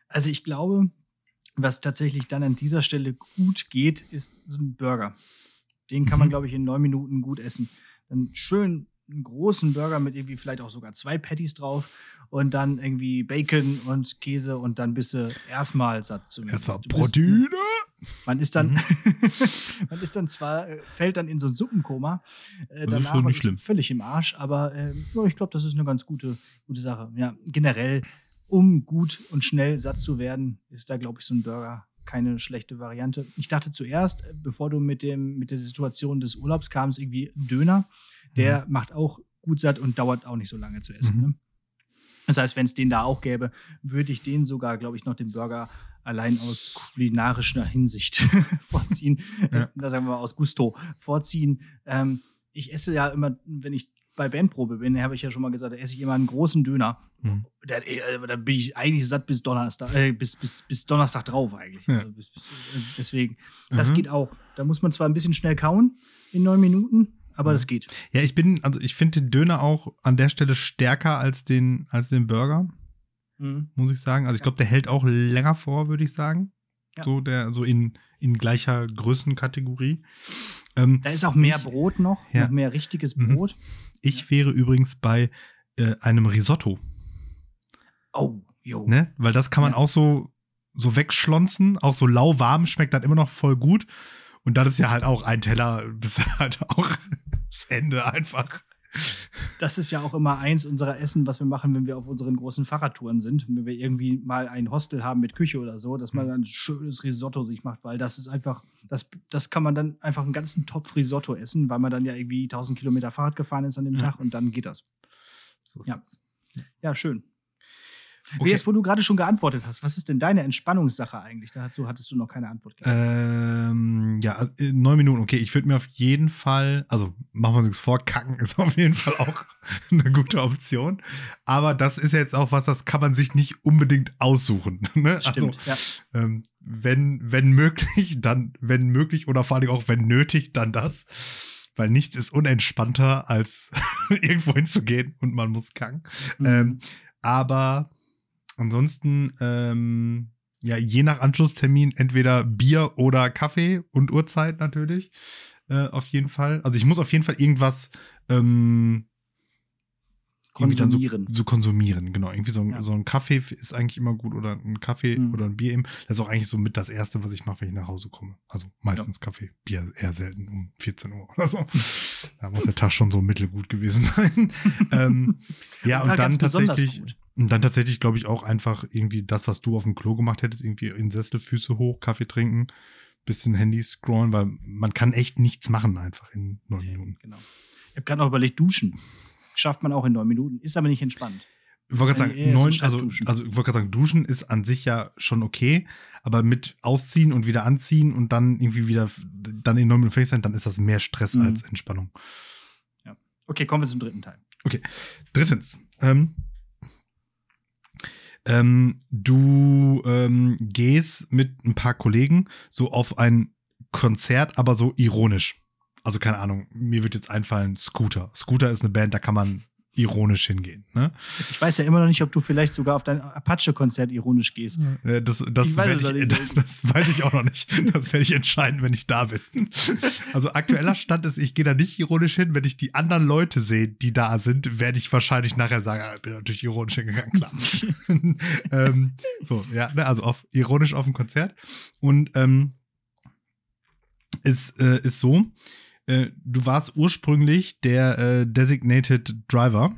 Also ich glaube, was tatsächlich dann an dieser Stelle gut geht, ist so ein Burger. Den kann man, Mhm. glaube ich, in neun Minuten gut essen. Dann schön einen großen Burger mit irgendwie vielleicht auch sogar zwei Patties drauf und dann irgendwie Bacon und Käse und dann bist du erstmal satt zumindest. Erstmal Proteine. Man ist dann, Mhm. man ist dann zwar, äh, fällt dann in so ein Suppenkoma, äh, Das ist danach und nicht ist schlimm. völlig im Arsch, aber äh, ich glaube, das ist eine ganz gute, gute Sache. Ja, generell, um gut und schnell satt zu werden, ist da, glaube ich, so ein Burger keine schlechte Variante. Ich dachte zuerst, äh, bevor du mit, dem, mit der Situation des Urlaubs kamst, irgendwie Döner, der macht auch gut satt und dauert auch nicht so lange zu essen. Mhm. Ne? Das heißt, wenn es den da auch gäbe, würde ich den sogar, glaube ich, noch den Burger allein aus kulinarischer Hinsicht vorziehen. Ja. Da sagen wir mal aus Gusto vorziehen. Ähm, ich esse ja immer, wenn ich bei Bandprobe bin, habe ich ja schon mal gesagt, da esse ich immer einen großen Döner. Mhm. Da, äh, da bin ich eigentlich satt bis Donnerstag, äh, bis, bis, bis Donnerstag drauf eigentlich. Ja. Also bis, bis, äh, deswegen, das Mhm. geht auch. Da muss man zwar ein bisschen schnell kauen in neun Minuten, aber Mhm. das geht. Ja, ich bin, also ich finde den Döner auch an der Stelle stärker als den, als den Burger, Mhm. muss ich sagen. Also ich glaube, der hält auch länger vor, würde ich sagen. Ja. So, der, so in, in gleicher Größenkategorie. Ähm, Da ist auch mehr Ich- Brot noch, Ja. noch mehr richtiges Mhm. Brot. ich wäre übrigens bei äh, einem Risotto. Oh, jo. Ne? Weil das kann man Ja. auch so, so wegschlonzen, auch so lauwarm, schmeckt dann immer noch voll gut. Und dann ist ja halt auch ein Teller, bis halt auch das Ende einfach. Das ist ja auch immer eins unserer Essen, was wir machen, wenn wir auf unseren großen Fahrradtouren sind. Wenn wir irgendwie mal ein Hostel haben mit Küche oder so, dass man Mhm. dann ein schönes Risotto sich macht, weil das ist einfach, das, das kann man dann einfach einen ganzen Topf Risotto essen, weil man dann ja irgendwie 1000 Kilometer Fahrrad gefahren ist an dem Ja. Tag und dann geht das. So ist Ja. das. Ja, schön. Okay. Jetzt, wo du gerade schon geantwortet hast, was ist denn deine Entspannungssache eigentlich? Dazu hattest du noch keine Antwort gehabt. Ähm, ja, äh, neun Minuten, okay. Ich würde mir auf jeden Fall, also machen wir uns nichts vor, kacken ist auf jeden Fall auch eine gute Option. Aber das ist jetzt auch was, das kann man sich nicht unbedingt aussuchen. Ne? Stimmt, ja. Also, ähm, wenn, wenn möglich, dann, wenn möglich oder vor allem auch wenn nötig, dann das. Weil nichts ist unentspannter, als irgendwo hinzugehen und man muss kacken. Mhm. Ähm, aber ansonsten, ähm, ja, je nach Anschlusstermin entweder Bier oder Kaffee und Uhrzeit natürlich. Äh, auf jeden Fall. Also ich muss auf jeden Fall irgendwas ähm, dann so, Konsumieren. so konsumieren. Genau, irgendwie so, ein- Ja. so ein Kaffee ist eigentlich immer gut oder ein Kaffee Mhm. oder ein Bier eben. Das ist auch eigentlich so mit das Erste, was ich mache, wenn ich nach Hause komme. Also meistens Kaffee, Bier eher selten um 14 Uhr oder so. Da muss der Tag schon so mittelgut gewesen sein. ähm, ja, und dann tatsächlich, und dann tatsächlich, glaube ich, auch einfach irgendwie das, was du auf dem Klo gemacht hättest, irgendwie in Sessel, Füße hoch, Kaffee trinken, bisschen Handy scrollen, weil man kann echt nichts machen einfach in neun Minuten. Genau. Ich habe gerade noch überlegt, duschen. Schafft man auch in neun Minuten, ist aber nicht entspannt. Ich wollte gerade sagen, neun, also, duschen. also ich wollte gerade sagen, duschen ist an sich ja schon okay, aber mit ausziehen und wieder anziehen und dann irgendwie wieder dann in neun Minuten fertig sein, dann ist das mehr Stress Mhm. als Entspannung. Okay, kommen wir zum dritten Teil. Drittens, ähm, Ähm, du ähm, gehst mit ein paar Kollegen so auf ein Konzert, aber so ironisch. Also keine Ahnung, mir wird jetzt einfallen Scooter. Scooter ist eine Band, da kann man ironisch hingehen. Ne? Ich weiß ja immer noch nicht, ob du vielleicht sogar auf dein Apache-Konzert ironisch gehst. Äh, Das, das, Ich weiß es ich, so das weiß ich auch noch nicht. Das werde ich entscheiden, wenn ich da bin. Also aktueller Stand ist, ich gehe da nicht ironisch hin. Wenn ich die anderen Leute sehe, die da sind, werde ich wahrscheinlich nachher sagen, ah, ich bin natürlich ironisch hingegangen, klar. ähm, so, ja, ne, also auf, ironisch auf dem Konzert. Und ähm, ist, äh, ist so, äh, du warst ursprünglich der äh, Designated Driver.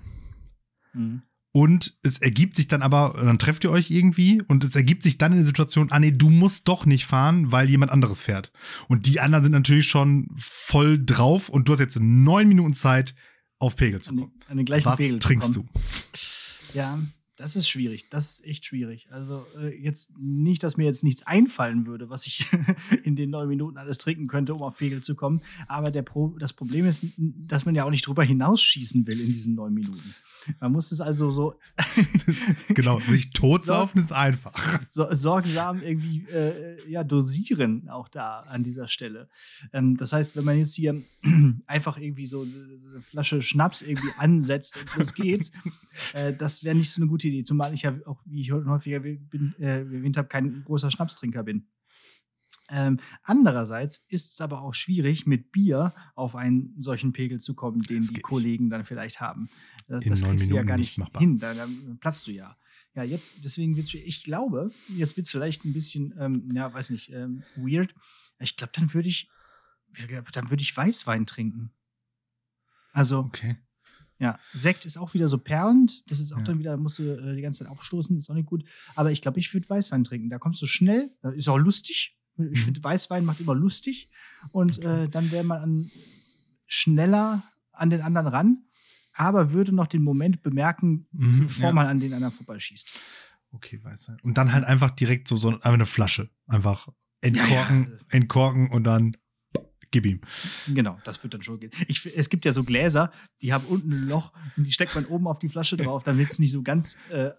Mhm. Und es ergibt sich dann aber, dann trefft ihr euch irgendwie und es ergibt sich dann in der Situation, ah nee, du musst doch nicht fahren, weil jemand anderes fährt. Und die anderen sind natürlich schon voll drauf und du hast jetzt neun Minuten Zeit, auf Pegel zu An, kommen. den, an den gleichen Was Pegel trinkst du? Ja, das ist schwierig. Das ist echt schwierig. Also äh, jetzt nicht, dass mir jetzt nichts einfallen würde, was ich in den neun Minuten alles trinken könnte, um auf Pegel zu kommen. Aber Pro das Problem ist, dass man ja auch nicht drüber hinausschießen will in diesen neun Minuten. Man muss es also so, Genau, sich totsaufen ist einfach. so sorgsam irgendwie äh, ja, dosieren, auch da an dieser Stelle. Ähm, das heißt, wenn man jetzt hier einfach irgendwie so eine Flasche Schnaps irgendwie ansetzt und los geht's, äh, das wäre nicht so eine gute Idee. Zumal ich ja auch, wie ich häufiger bin, äh, erwähnt habe, kein großer Schnapstrinker bin. Ähm, andererseits ist es aber auch schwierig, mit Bier auf einen solchen Pegel zu kommen, den Das die nicht. Kollegen dann vielleicht haben. Das, In das kriegst du ja Minuten gar nicht nicht hin. Da, da platzt du ja. Ja, jetzt, deswegen wird's schwierig. Ich glaube, jetzt wird es vielleicht ein bisschen, ähm, ja, weiß nicht, ähm, weird. Ich glaube, dann würde ich, dann würde ich Weißwein trinken. Also, Okay. Ja, Sekt ist auch wieder so perlend. Das ist auch Ja. dann wieder, musst du äh, die ganze Zeit aufstoßen, ist auch nicht gut. Aber ich glaube, ich würde Weißwein trinken. Da kommst du schnell, da ist auch lustig. Ich Mhm. finde, Weißwein macht immer lustig. Und äh, dann wäre man an, schneller an den anderen ran, aber würde noch den Moment bemerken, Mhm, bevor ja. man an den anderen vorbeischießt. Okay, Weißwein. Und dann halt einfach direkt so, so eine Flasche. Einfach entkorken, Ja, ja. entkorken und dann gib ihm. Genau, das wird dann schon gehen. Ich, es gibt ja so Gläser, die haben unten ein Loch und die steckt man oben auf die Flasche drauf, damit es nicht so ganz äh,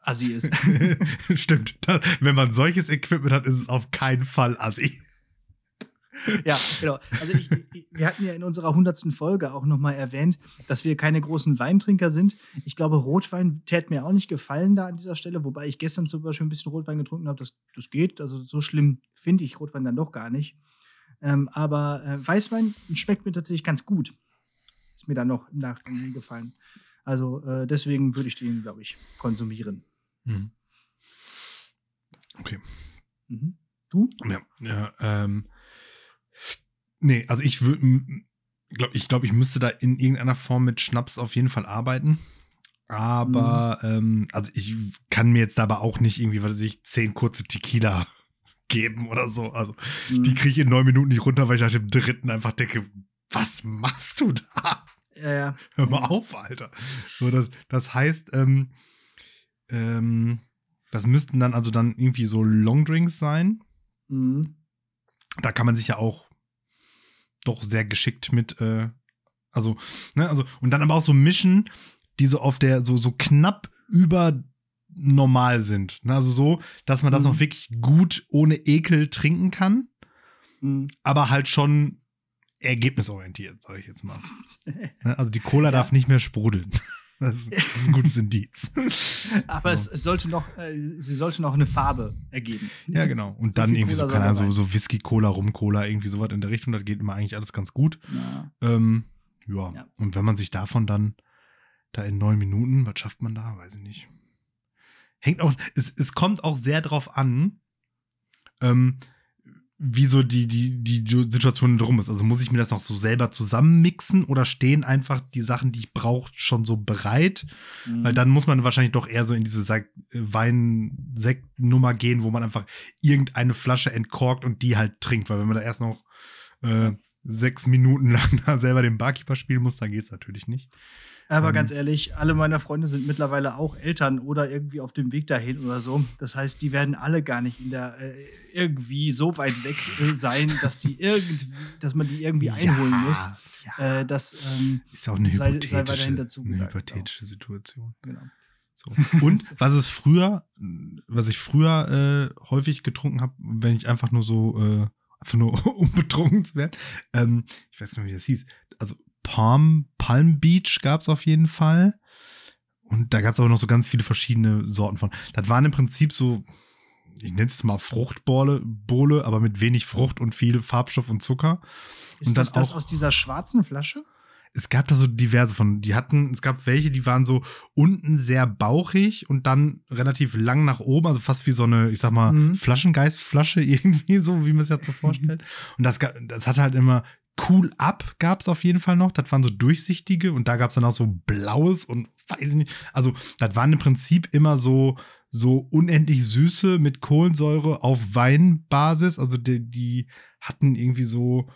assi ist. Stimmt. Da, wenn man solches Equipment hat, ist es auf keinen Fall assi. Ja, genau. Also ich, ich, wir hatten ja in unserer hundertsten Folge auch nochmal erwähnt, dass wir keine großen Weintrinker sind. Ich glaube, Rotwein täte mir auch nicht gefallen da an dieser Stelle, wobei ich gestern zum Beispiel ein bisschen Rotwein getrunken habe. Das, das geht. Also so schlimm finde ich Rotwein dann doch gar nicht. Ähm, aber äh, Weißwein schmeckt mir tatsächlich ganz gut. Ist mir dann noch im Nachgang gefallen. Also äh, deswegen würde ich den, glaube ich, konsumieren. Mhm. Okay. Mhm. Du? Ja, ja ähm, nee, also ich würde, glaub, ich glaube, ich müsste da in irgendeiner Form mit Schnaps auf jeden Fall arbeiten. Aber, ähm, also ich kann mir jetzt aber auch nicht irgendwie, was weiß ich, zehn kurze Tequila geben oder so. Also die Mhm. kriege ich in neun Minuten nicht runter, weil ich nach dem dritten einfach denke, was machst du da? Ja, ja. Hör mal auf, Alter. So, das, das heißt, ähm, ähm, das müssten dann also dann irgendwie so Longdrinks sein. Mhm. Da kann man sich ja auch doch sehr geschickt mit, äh, also, ne, also, und dann aber auch so mischen, die so auf der, so, so knapp über normal sind. Ne? Also so, dass man das Mhm. noch wirklich gut ohne Ekel trinken kann, Mhm. aber halt schon ergebnisorientiert, sage ich jetzt mal. Ne? Also die Cola Ja. darf nicht mehr sprudeln. Das ist, das ist ein gutes Indiz. Aber So. es, sollte noch, äh, sie sollte noch eine Farbe ergeben. Ja, genau. Und So dann irgendwie so, Cola keine Ahnung, so, rein. so Whisky, Cola, Rum-Cola, irgendwie sowas in der Richtung. Das geht immer eigentlich alles ganz gut. Ja. Ähm, ja. Ja. Und wenn man sich davon dann da in neun Minuten, was schafft man da? Weiß ich nicht. Hängt auch, es, es kommt auch sehr drauf an, ähm, wie so die, die, die Situation drum ist. Also muss ich mir das noch so selber zusammenmixen oder stehen einfach die Sachen, die ich brauche, schon so bereit? Mhm. Weil dann muss man wahrscheinlich doch eher so in diese Sek- Wein-Sekt-Nummer gehen, wo man einfach irgendeine Flasche entkorkt und die halt trinkt. Weil wenn man da erst noch äh, sechs Minuten lang da selber den Barkeeper spielen muss, dann geht's natürlich nicht. Aber ähm, ganz ehrlich, alle meiner Freunde sind mittlerweile auch Eltern oder irgendwie auf dem Weg dahin oder so. Das heißt, die werden alle gar nicht in der äh, irgendwie so weit weg äh, sein, dass die irgendwie, dass man die irgendwie einholen muss. Ja. Äh, das, ähm, Ist ja auch eine sei- sei hypothetische, weiterhin dazu eine gesagt, hypothetische Situation. genau. So. Und was es früher, was ich früher äh, häufig getrunken habe, wenn ich einfach nur so, äh, einfach nur betrunken zu werden, ähm, ich weiß gar nicht, wie das hieß. Also Palm, Palm Beach gab es auf jeden Fall. Und da gab es aber noch so ganz viele verschiedene Sorten von. Das waren im Prinzip so, ich nenne es mal Fruchtbohle, Bohle, aber mit wenig Frucht und viel Farbstoff und Zucker. Ist Und das das aus dieser schwarzen Flasche? Es gab da so diverse von. Die hatten, es gab welche, die waren so unten sehr bauchig und dann relativ lang nach oben, also fast wie so eine, ich sag mal, Mhm. Flaschengeistflasche irgendwie, so wie man es ja so vorstellt. Und das, das hatte halt immer Cool Up gab es auf jeden Fall noch. Das waren so durchsichtige und da gab es dann auch so blaues und weiß ich nicht. Also, das waren im Prinzip immer so, so unendlich Süße mit Kohlensäure auf Weinbasis. Also, die, die hatten irgendwie so,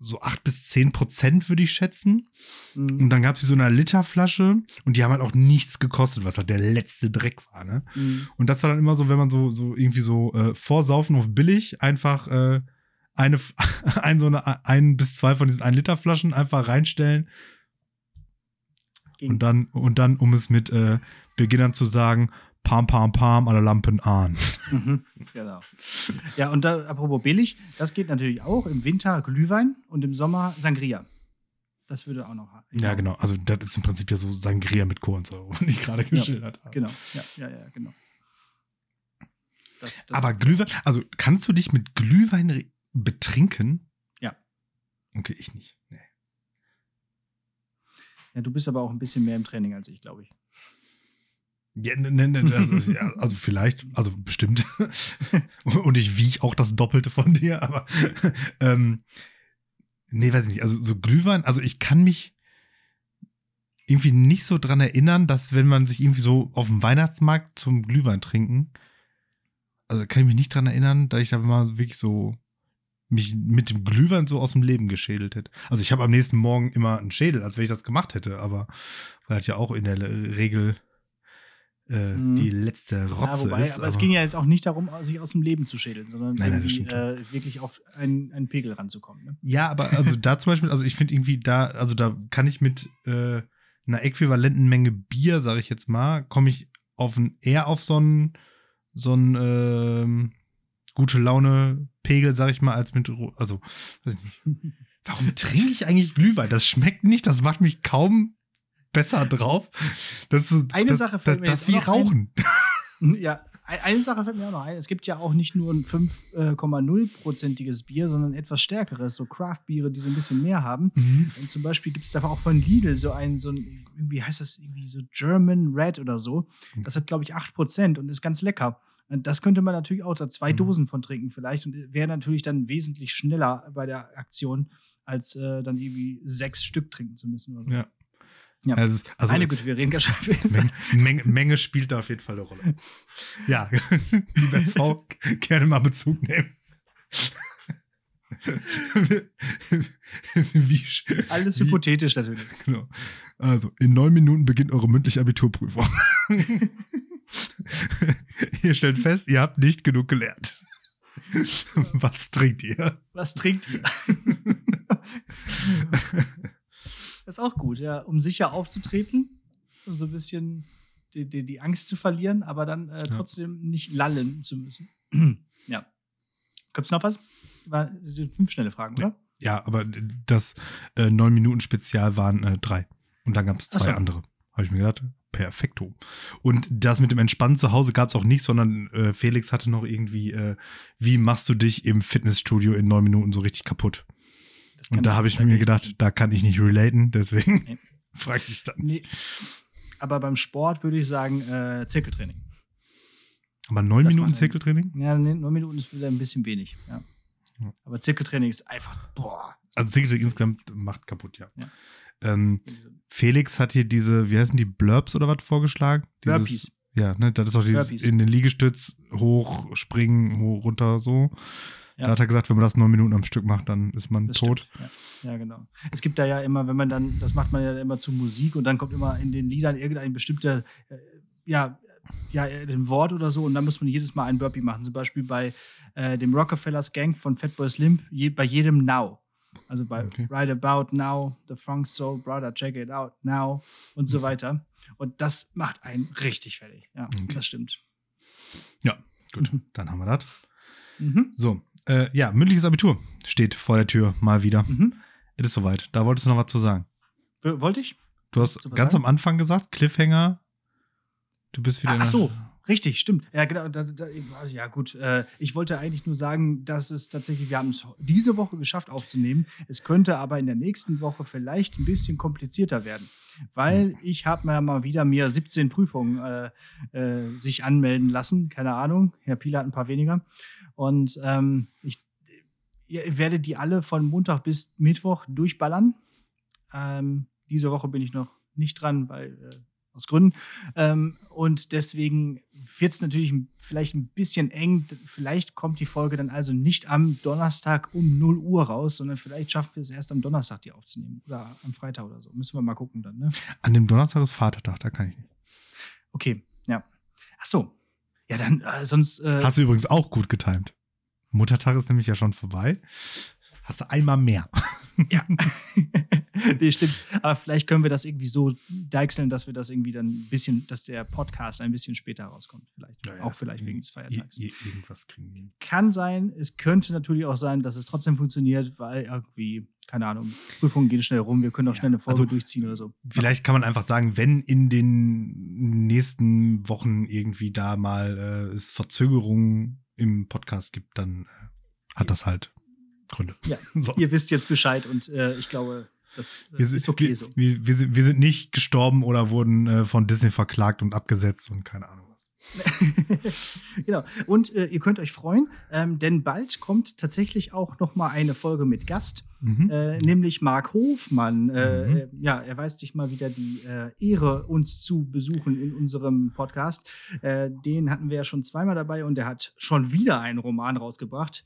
so acht bis zehn Prozent, würde ich schätzen. Und Mhm. dann gab es so eine Literflasche und die haben halt auch nichts gekostet, was halt der letzte Dreck war, ne? Mhm. Und das war dann immer so, wenn man so, so irgendwie so äh, vorsaufen auf billig einfach äh, eine, ein, so eine, ein bis zwei von diesen 1 Liter Flaschen einfach reinstellen und dann, und dann, um es mit äh, Beginnern zu sagen, Pam, Pam, Pam, alle Lampen an. Mhm, genau. Ja, und da, apropos billig, das geht natürlich auch. Im Winter Glühwein und im Sommer Sangria. Das würde auch noch. Ja, genau. Also, das ist im Prinzip ja so Sangria mit Kohlensäure, was ich gerade geschildert habe. Genau, ja, ja, ja, genau. Das, das, Aber Glühwein, also kannst du dich mit Glühwein betrinken? Ja. Okay, ich nicht. Nee. ja, du bist aber auch ein bisschen mehr im Training als ich, glaube ich. Ja, ne, ne, ne, ist, ja, also vielleicht, also bestimmt. Und ich wiege auch das Doppelte von dir, aber ähm, nee, weiß ich nicht. Also so Glühwein, also ich kann mich irgendwie nicht so dran erinnern, dass wenn man sich irgendwie so auf dem Weihnachtsmarkt zum Glühwein trinken, also kann ich mich nicht dran erinnern, dass ich da mal wirklich so mich mit dem Glühwein so aus dem Leben geschädelt hätte. Also ich habe am nächsten Morgen immer einen Schädel, als wenn ich das gemacht hätte, aber weil das ja auch in der Regel äh, Mhm. die letzte Ja, Rotze wobei, ist. aber es ging ja jetzt auch nicht darum, sich aus dem Leben zu schädeln, sondern Nein, nein, äh, wirklich auf einen, einen Pegel ranzukommen. Ne? Ja, aber also da zum Beispiel, also ich finde irgendwie da, also da kann ich mit äh, einer äquivalenten Menge Bier, sage ich jetzt mal, komme ich auf ein, eher auf so einen so einen ähm, gute Laune Pegel, sage ich mal, als mit, also weiß ich nicht. Warum trinke ich eigentlich Glühwein? Das schmeckt nicht, das macht mich kaum besser drauf. Das ist Eine das, Sache das, fällt mir das jetzt wie auch noch ein. Rauchen. Ja, ein- eine Sache fällt mir auch noch ein. Es gibt ja auch nicht nur ein 5,0-prozentiges Bier, sondern etwas stärkeres, so Craft-Biere, die so ein bisschen mehr haben. Mhm. Und zum Beispiel gibt es da auch von Lidl so ein, so ein, irgendwie heißt das irgendwie so German Red oder so. Mhm. Das hat, glaube ich, 8% und ist ganz lecker. Das könnte man natürlich auch da zwei Mhm. Dosen von trinken vielleicht und wäre natürlich dann wesentlich schneller bei der Aktion, als äh, dann irgendwie sechs Stück trinken zu müssen. Oder so. Ja. Ja. Also, also Eine gute, wir reden ganz schön. Menge, Menge, Menge spielt da auf jeden Fall eine Rolle. Ja, liebe SV, gerne mal Bezug nehmen. Wie, Alles wie- hypothetisch natürlich. Genau. Also, in neun Minuten beginnt eure mündliche Abiturprüfung. ihr stellt fest, ihr habt nicht genug gelernt. Was trinkt ihr? Was trinkt ihr? das ist auch gut, ja, um sicher aufzutreten, um so ein bisschen die, die, die Angst zu verlieren, aber dann äh, trotzdem nicht lallen zu müssen. ja. Gibt's noch was? War, das sind fünf schnelle Fragen, Ja. oder? Ja, aber das äh, neun Minuten Spezial waren äh, drei. Und dann gab es zwei so. andere. Habe ich mir gedacht, perfekto. Und das mit dem Entspannen zu Hause gab es auch nicht, sondern äh, Felix hatte noch irgendwie, äh, wie machst du dich im Fitnessstudio in neun Minuten so richtig kaputt? Und da habe ich mir gedacht, da kann ich nicht relaten, deswegen Nee. frage ich dann Nee. Aber beim Sport würde ich sagen, äh, Zirkeltraining. Aber neun Das Minuten Zirkeltraining? Ja, nee, neun Minuten ist wieder ein bisschen wenig. Ja. Aber Zirkeltraining ist einfach, boah. Also Zirkeltraining insgesamt macht kaputt, ja. Ja. Ähm, Felix hat hier diese, wie heißen die, Blurbs oder was vorgeschlagen? Dieses, Burpees. Ja, ne, das ist auch dieses Burpees. in den Liegestütz hoch, springen, hoch, runter, so. Ja. Da hat er gesagt, wenn man das neun Minuten am Stück macht, dann ist man Das tot. Ja. ja, genau. Es gibt da ja immer, wenn man dann, das macht man ja immer zu Musik und dann kommt immer in den Liedern irgendein bestimmter, äh, ja, ja, ein Wort oder so und dann muss man jedes Mal ein Burpee machen. Zum Beispiel bei äh, dem Rockefellers Gang von Fatboy Slim, je, bei jedem Now. Also bei Okay. Right About Now, The Funk Soul Brother, Check It Out Now und so weiter. Und das macht einen richtig fertig. Ja, Okay. das stimmt. Ja, gut, Mhm. dann haben wir das. Mhm. So, äh, ja, mündliches Abitur steht vor der Tür mal wieder. Mhm. Es ist soweit. Da wolltest du noch was zu sagen. Wollte ich? Du hast ganz sagen? am Anfang gesagt, Cliffhanger. Du bist wieder ach der- so, richtig, stimmt. Ja, genau. Da, da, also, ja, gut. Äh, ich wollte eigentlich nur sagen, dass es tatsächlich, wir haben es diese Woche geschafft aufzunehmen. Es könnte aber in der nächsten Woche vielleicht ein bisschen komplizierter werden. Weil ich habe mir mal wieder mir 17 Prüfungen äh, äh, sich anmelden lassen. Keine Ahnung. Herr Pieler hat ein paar weniger. Und ähm, ich ihr werdet die alle von Montag bis Mittwoch durchballern. Ähm, diese Woche bin ich noch nicht dran, weil äh, aus Gründen. Ähm, und deswegen wird es natürlich vielleicht ein bisschen eng. Vielleicht kommt die Folge dann also nicht am Donnerstag um 0 Uhr raus, sondern vielleicht schaffen wir es erst am Donnerstag, die aufzunehmen. Oder am Freitag oder so. Müssen wir mal gucken dann, ne? An dem Donnerstag ist Vatertag, da kann ich nicht. Okay, ja. Ach so. Ja, dann äh, sonst. Äh, Hast du übrigens auch gut getimt. Muttertag ist nämlich ja schon vorbei. Hast du einmal mehr. Ja. nee, stimmt. Aber vielleicht können wir das irgendwie so deichseln, dass wir das irgendwie dann ein bisschen, dass der Podcast ein bisschen später rauskommt. Vielleicht. Ja, ja, auch vielleicht wegen des Feiertags. Ir- ir- irgendwas kriegen wir. Kann sein. Es könnte natürlich auch sein, dass es trotzdem funktioniert, weil irgendwie, keine Ahnung, Prüfungen gehen schnell rum. Wir können auch Ja, schnell eine Folge also durchziehen oder so. Vielleicht kann man einfach sagen, wenn in den nächsten Wochen irgendwie da mal äh, es Verzögerungen im Podcast gibt, dann äh, hat das halt Gründe. Ja. So. Ihr wisst jetzt Bescheid und äh, ich glaube, das äh, Wir sind, ist okay wir, so. Wir, wir, sind, wir sind nicht gestorben oder wurden äh, von Disney verklagt und abgesetzt und keine Ahnung was. genau. Und äh, ihr könnt euch freuen, ähm, denn bald kommt tatsächlich auch noch mal eine Folge mit Gast. Mhm. äh, nämlich Marc Hofmann. Äh, Mhm. äh, ja, er weist sich mal wieder die Ehre, uns zu besuchen in unserem Podcast. Den hatten wir ja schon zweimal dabei und er hat schon wieder einen Roman rausgebracht.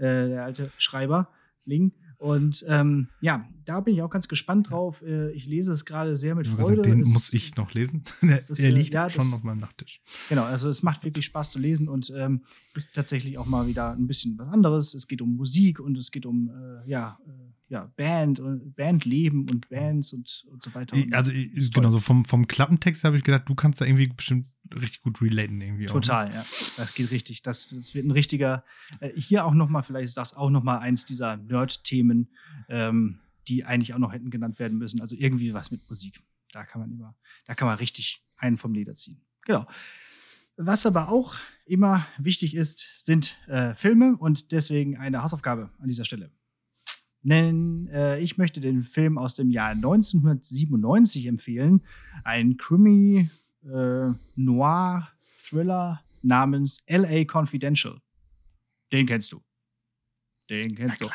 Äh, der alte Schreiber, Ling. Und ähm, ja, da bin ich auch ganz gespannt drauf. Äh, ich lese es gerade sehr mit Freude. gesagt, den Es- muss ich noch lesen. ist, er äh, liegt ja, schon das- auf meinem Nachttisch. Genau, also es macht wirklich Spaß zu lesen und ähm, ist tatsächlich auch mal wieder ein bisschen was anderes. Es geht um Musik und es geht um äh, ja, äh, ja, Band und Bandleben und Bands und, und so weiter. Ich, also genau, so vom, vom Klappentext habe ich gedacht, du kannst da irgendwie bestimmt richtig gut relaten irgendwie auch, ne? Total, ja. Das geht richtig. Das, das wird ein richtiger, äh, hier auch nochmal, vielleicht ist das auch nochmal eins dieser Nerd-Themen, ähm, die eigentlich auch noch hätten genannt werden müssen. Also irgendwie was mit Musik. Da kann man immer, da kann man richtig einen vom Leder ziehen. Genau. Was aber auch immer wichtig ist, sind äh, Filme und deswegen eine Hausaufgabe an dieser Stelle. Denn äh, ich möchte den Film aus dem Jahr 1997 empfehlen. Ein Krimi äh, Noir Thriller namens LA Confidential. Den kennst du. Den kennst du.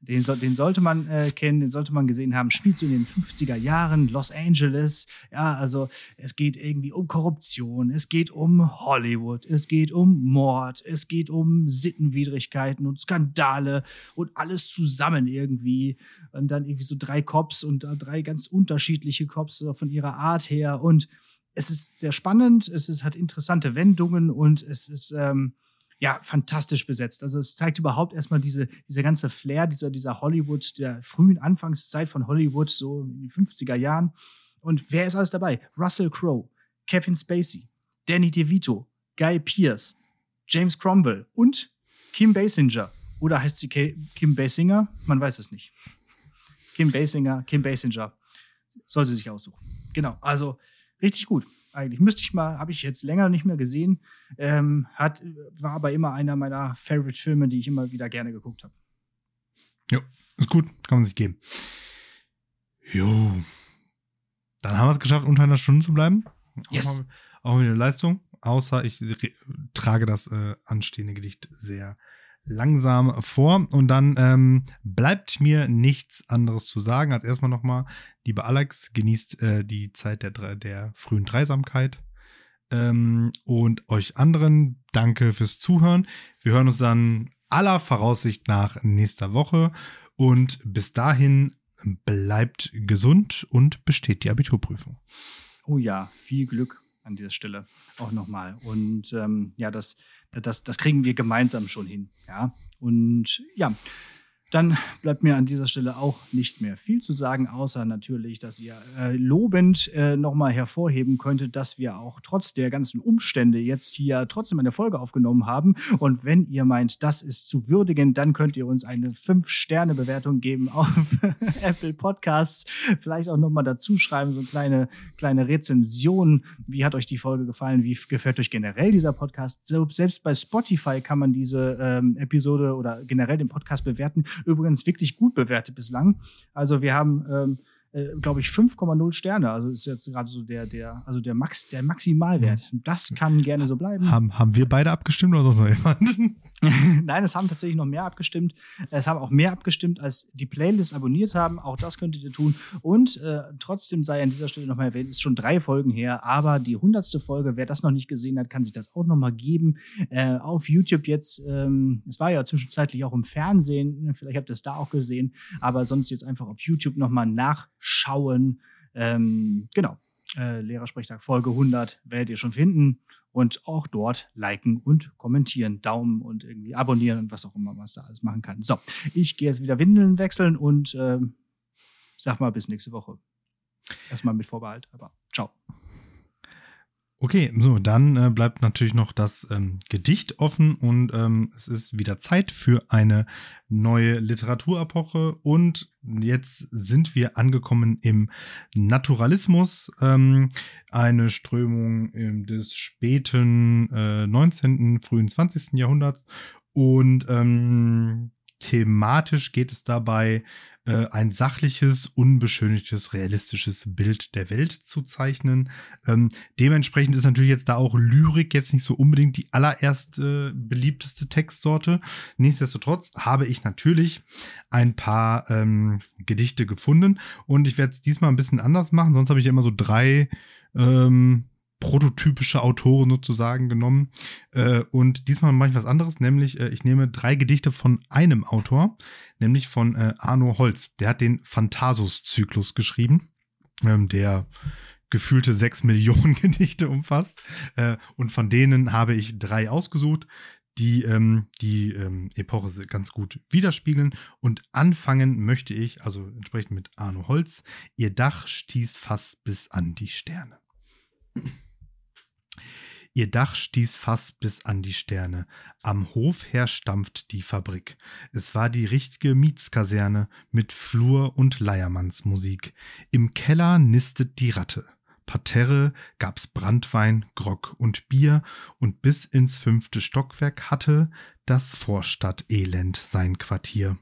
Den, so, den sollte man äh, kennen, den sollte man gesehen haben. Spielt so in den 50er Jahren, Los Angeles. Ja, also es geht irgendwie um Korruption, es geht um Hollywood, es geht um Mord, es geht um Sittenwidrigkeiten und Skandale und alles zusammen irgendwie. Und dann irgendwie so drei Cops und äh, drei ganz unterschiedliche Cops so von ihrer Art her. Und es ist sehr spannend, es ist, hat interessante Wendungen und es ist ähm, ja fantastisch besetzt. Also es zeigt überhaupt erstmal diese, diese ganze Flair dieser, dieser Hollywood, der frühen Anfangszeit von Hollywood, so in den 50er Jahren. Und wer ist alles dabei? Russell Crowe, Kevin Spacey, Danny DeVito, Guy Pearce, James Cromwell und Kim Basinger. Oder heißt sie Kim Basinger? Man weiß es nicht. Kim Basinger, Kim Basinger. Soll sie sich aussuchen. Genau, also richtig gut. Eigentlich müsste ich mal, habe ich jetzt länger nicht mehr gesehen. Ähm, hat, war aber immer einer meiner Favorite-Filme, die ich immer wieder gerne geguckt habe. Ist gut, kann man sich geben. Jo. Dann haben wir es geschafft, unter einer Stunde zu bleiben. Yes. Auch, auch wieder Leistung. Außer ich trage das äh, anstehende Gedicht sehr langsam vor. Und dann ähm, bleibt mir nichts anderes zu sagen, als erstmal nochmal, lieber Alex, genießt äh, die Zeit der, der frühen Dreisamkeit. Ähm, und euch anderen, danke fürs Zuhören. Wir hören uns dann aller Voraussicht nach nächster Woche. Und bis dahin bleibt gesund und besteht die Abiturprüfung. Oh ja, viel Glück an dieser Stelle auch nochmal. Und ähm, ja, das, das, das kriegen wir gemeinsam schon hin. Ja. Und ja, dann bleibt mir an dieser Stelle auch nicht mehr viel zu sagen, außer natürlich, dass ihr äh, lobend äh, nochmal hervorheben könntet, dass wir auch trotz der ganzen Umstände jetzt hier trotzdem eine Folge aufgenommen haben. Und wenn ihr meint, das ist zu würdigen, dann könnt ihr uns eine 5-Sterne-Bewertung geben auf Apple Podcasts. Vielleicht auch nochmal dazu schreiben, so eine kleine, kleine Rezension. Wie hat euch die Folge gefallen? Wie gefällt euch generell dieser Podcast? Selbst bei Spotify kann man diese ähm, Episode oder generell den Podcast bewerten. Übrigens wirklich gut bewertet bislang. Also wir haben, ähm, äh, glaube ich, 5,0 Sterne. Also ist jetzt gerade so der, der, also der Max, der Maximalwert. Das kann gerne so bleiben. Haben, haben wir beide abgestimmt oder sonst noch jemand? Nein, es haben tatsächlich noch mehr abgestimmt. Es haben auch mehr abgestimmt, als die Playlist abonniert haben. Auch das könntet ihr tun. Und äh, trotzdem sei an dieser Stelle nochmal erwähnt, ist schon drei Folgen her, aber die hundertste Folge, wer das noch nicht gesehen hat, kann sich das auch nochmal geben. Äh, auf YouTube jetzt, ähm, es war ja zwischenzeitlich auch im Fernsehen, vielleicht habt ihr es da auch gesehen, aber sonst jetzt einfach auf YouTube nochmal nachschauen. Ähm, genau. Äh, Lehrersprechtag Folge 100 werdet ihr schon finden und auch dort liken und kommentieren, Daumen und irgendwie abonnieren und was auch immer man da alles machen kann. So, ich gehe jetzt wieder Windeln wechseln und äh, sag mal bis nächste Woche. Erstmal mit Vorbehalt, aber ciao. Okay, so, dann äh, bleibt natürlich noch das ähm, Gedicht offen und ähm, es ist wieder Zeit für eine neue Literaturapoche und jetzt sind wir angekommen im Naturalismus, ähm, eine Strömung ähm, des späten äh, 19., frühen 20. Jahrhunderts und ähm, thematisch geht es dabei äh, ein sachliches, unbeschönigtes, realistisches Bild der Welt zu zeichnen. Ähm, dementsprechend ist natürlich jetzt da auch Lyrik jetzt nicht so unbedingt die allererste äh, beliebteste Textsorte. Nichtsdestotrotz habe ich natürlich ein paar ähm, Gedichte gefunden und ich werde es diesmal ein bisschen anders machen. Sonst habe ich immer so drei ähm, prototypische Autoren sozusagen genommen. Äh, und diesmal mache ich was anderes, nämlich äh, ich nehme drei Gedichte von einem Autor, nämlich von äh, Arno Holz. Der hat den Phantasus-Zyklus geschrieben, ähm, der gefühlte sechs Millionen Gedichte umfasst. Äh, und von denen habe ich drei ausgesucht, die ähm, die ähm, Epoche ganz gut widerspiegeln. Und anfangen möchte ich, also entsprechend mit Arno Holz, ihr Dach stieß fast bis an die Sterne. Ihr Dach stieß fast bis an die Sterne. Am Hof her stampft die Fabrik. Es war die richtige Mietskaserne mit Flur und Leiermannsmusik. Im Keller nistet die Ratte. Parterre gab's Brandwein, Grog und Bier und bis ins fünfte Stockwerk hatte das Vorstadtelend sein Quartier.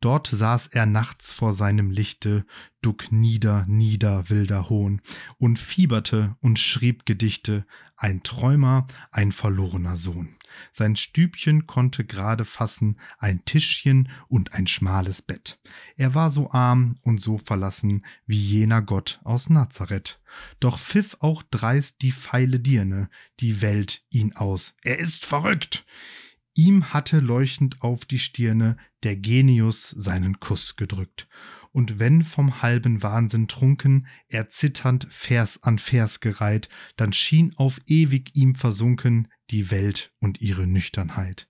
Dort saß er nachts vor seinem Lichte, duck nieder, nieder, wilder Hohn, und fieberte und schrieb Gedichte, ein Träumer, ein verlorener Sohn. Sein Stübchen konnte gerade fassen, ein Tischchen und ein schmales Bett. Er war so arm und so verlassen wie jener Gott aus Nazareth. Doch pfiff auch dreist die feile Dirne, die Welt ihn aus. Er ist verrückt! Ihm hatte leuchtend auf die Stirne der Genius seinen Kuss gedrückt. Und wenn vom halben Wahnsinn trunken, er zitternd Vers an Vers gereiht, dann schien auf ewig ihm versunken die Welt und ihre Nüchternheit.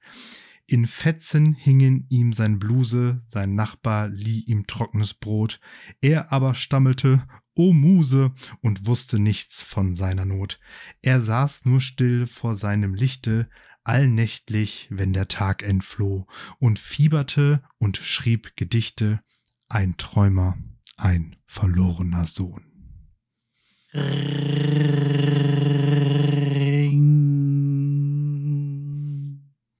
In Fetzen hingen ihm sein Bluse, sein Nachbar lieh ihm trockenes Brot, er aber stammelte, O Muse, und wusste nichts von seiner Not. Er saß nur still vor seinem Lichte, allnächtlich, wenn der Tag entfloh, und fieberte und schrieb Gedichte, ein Träumer, ein verlorener Sohn.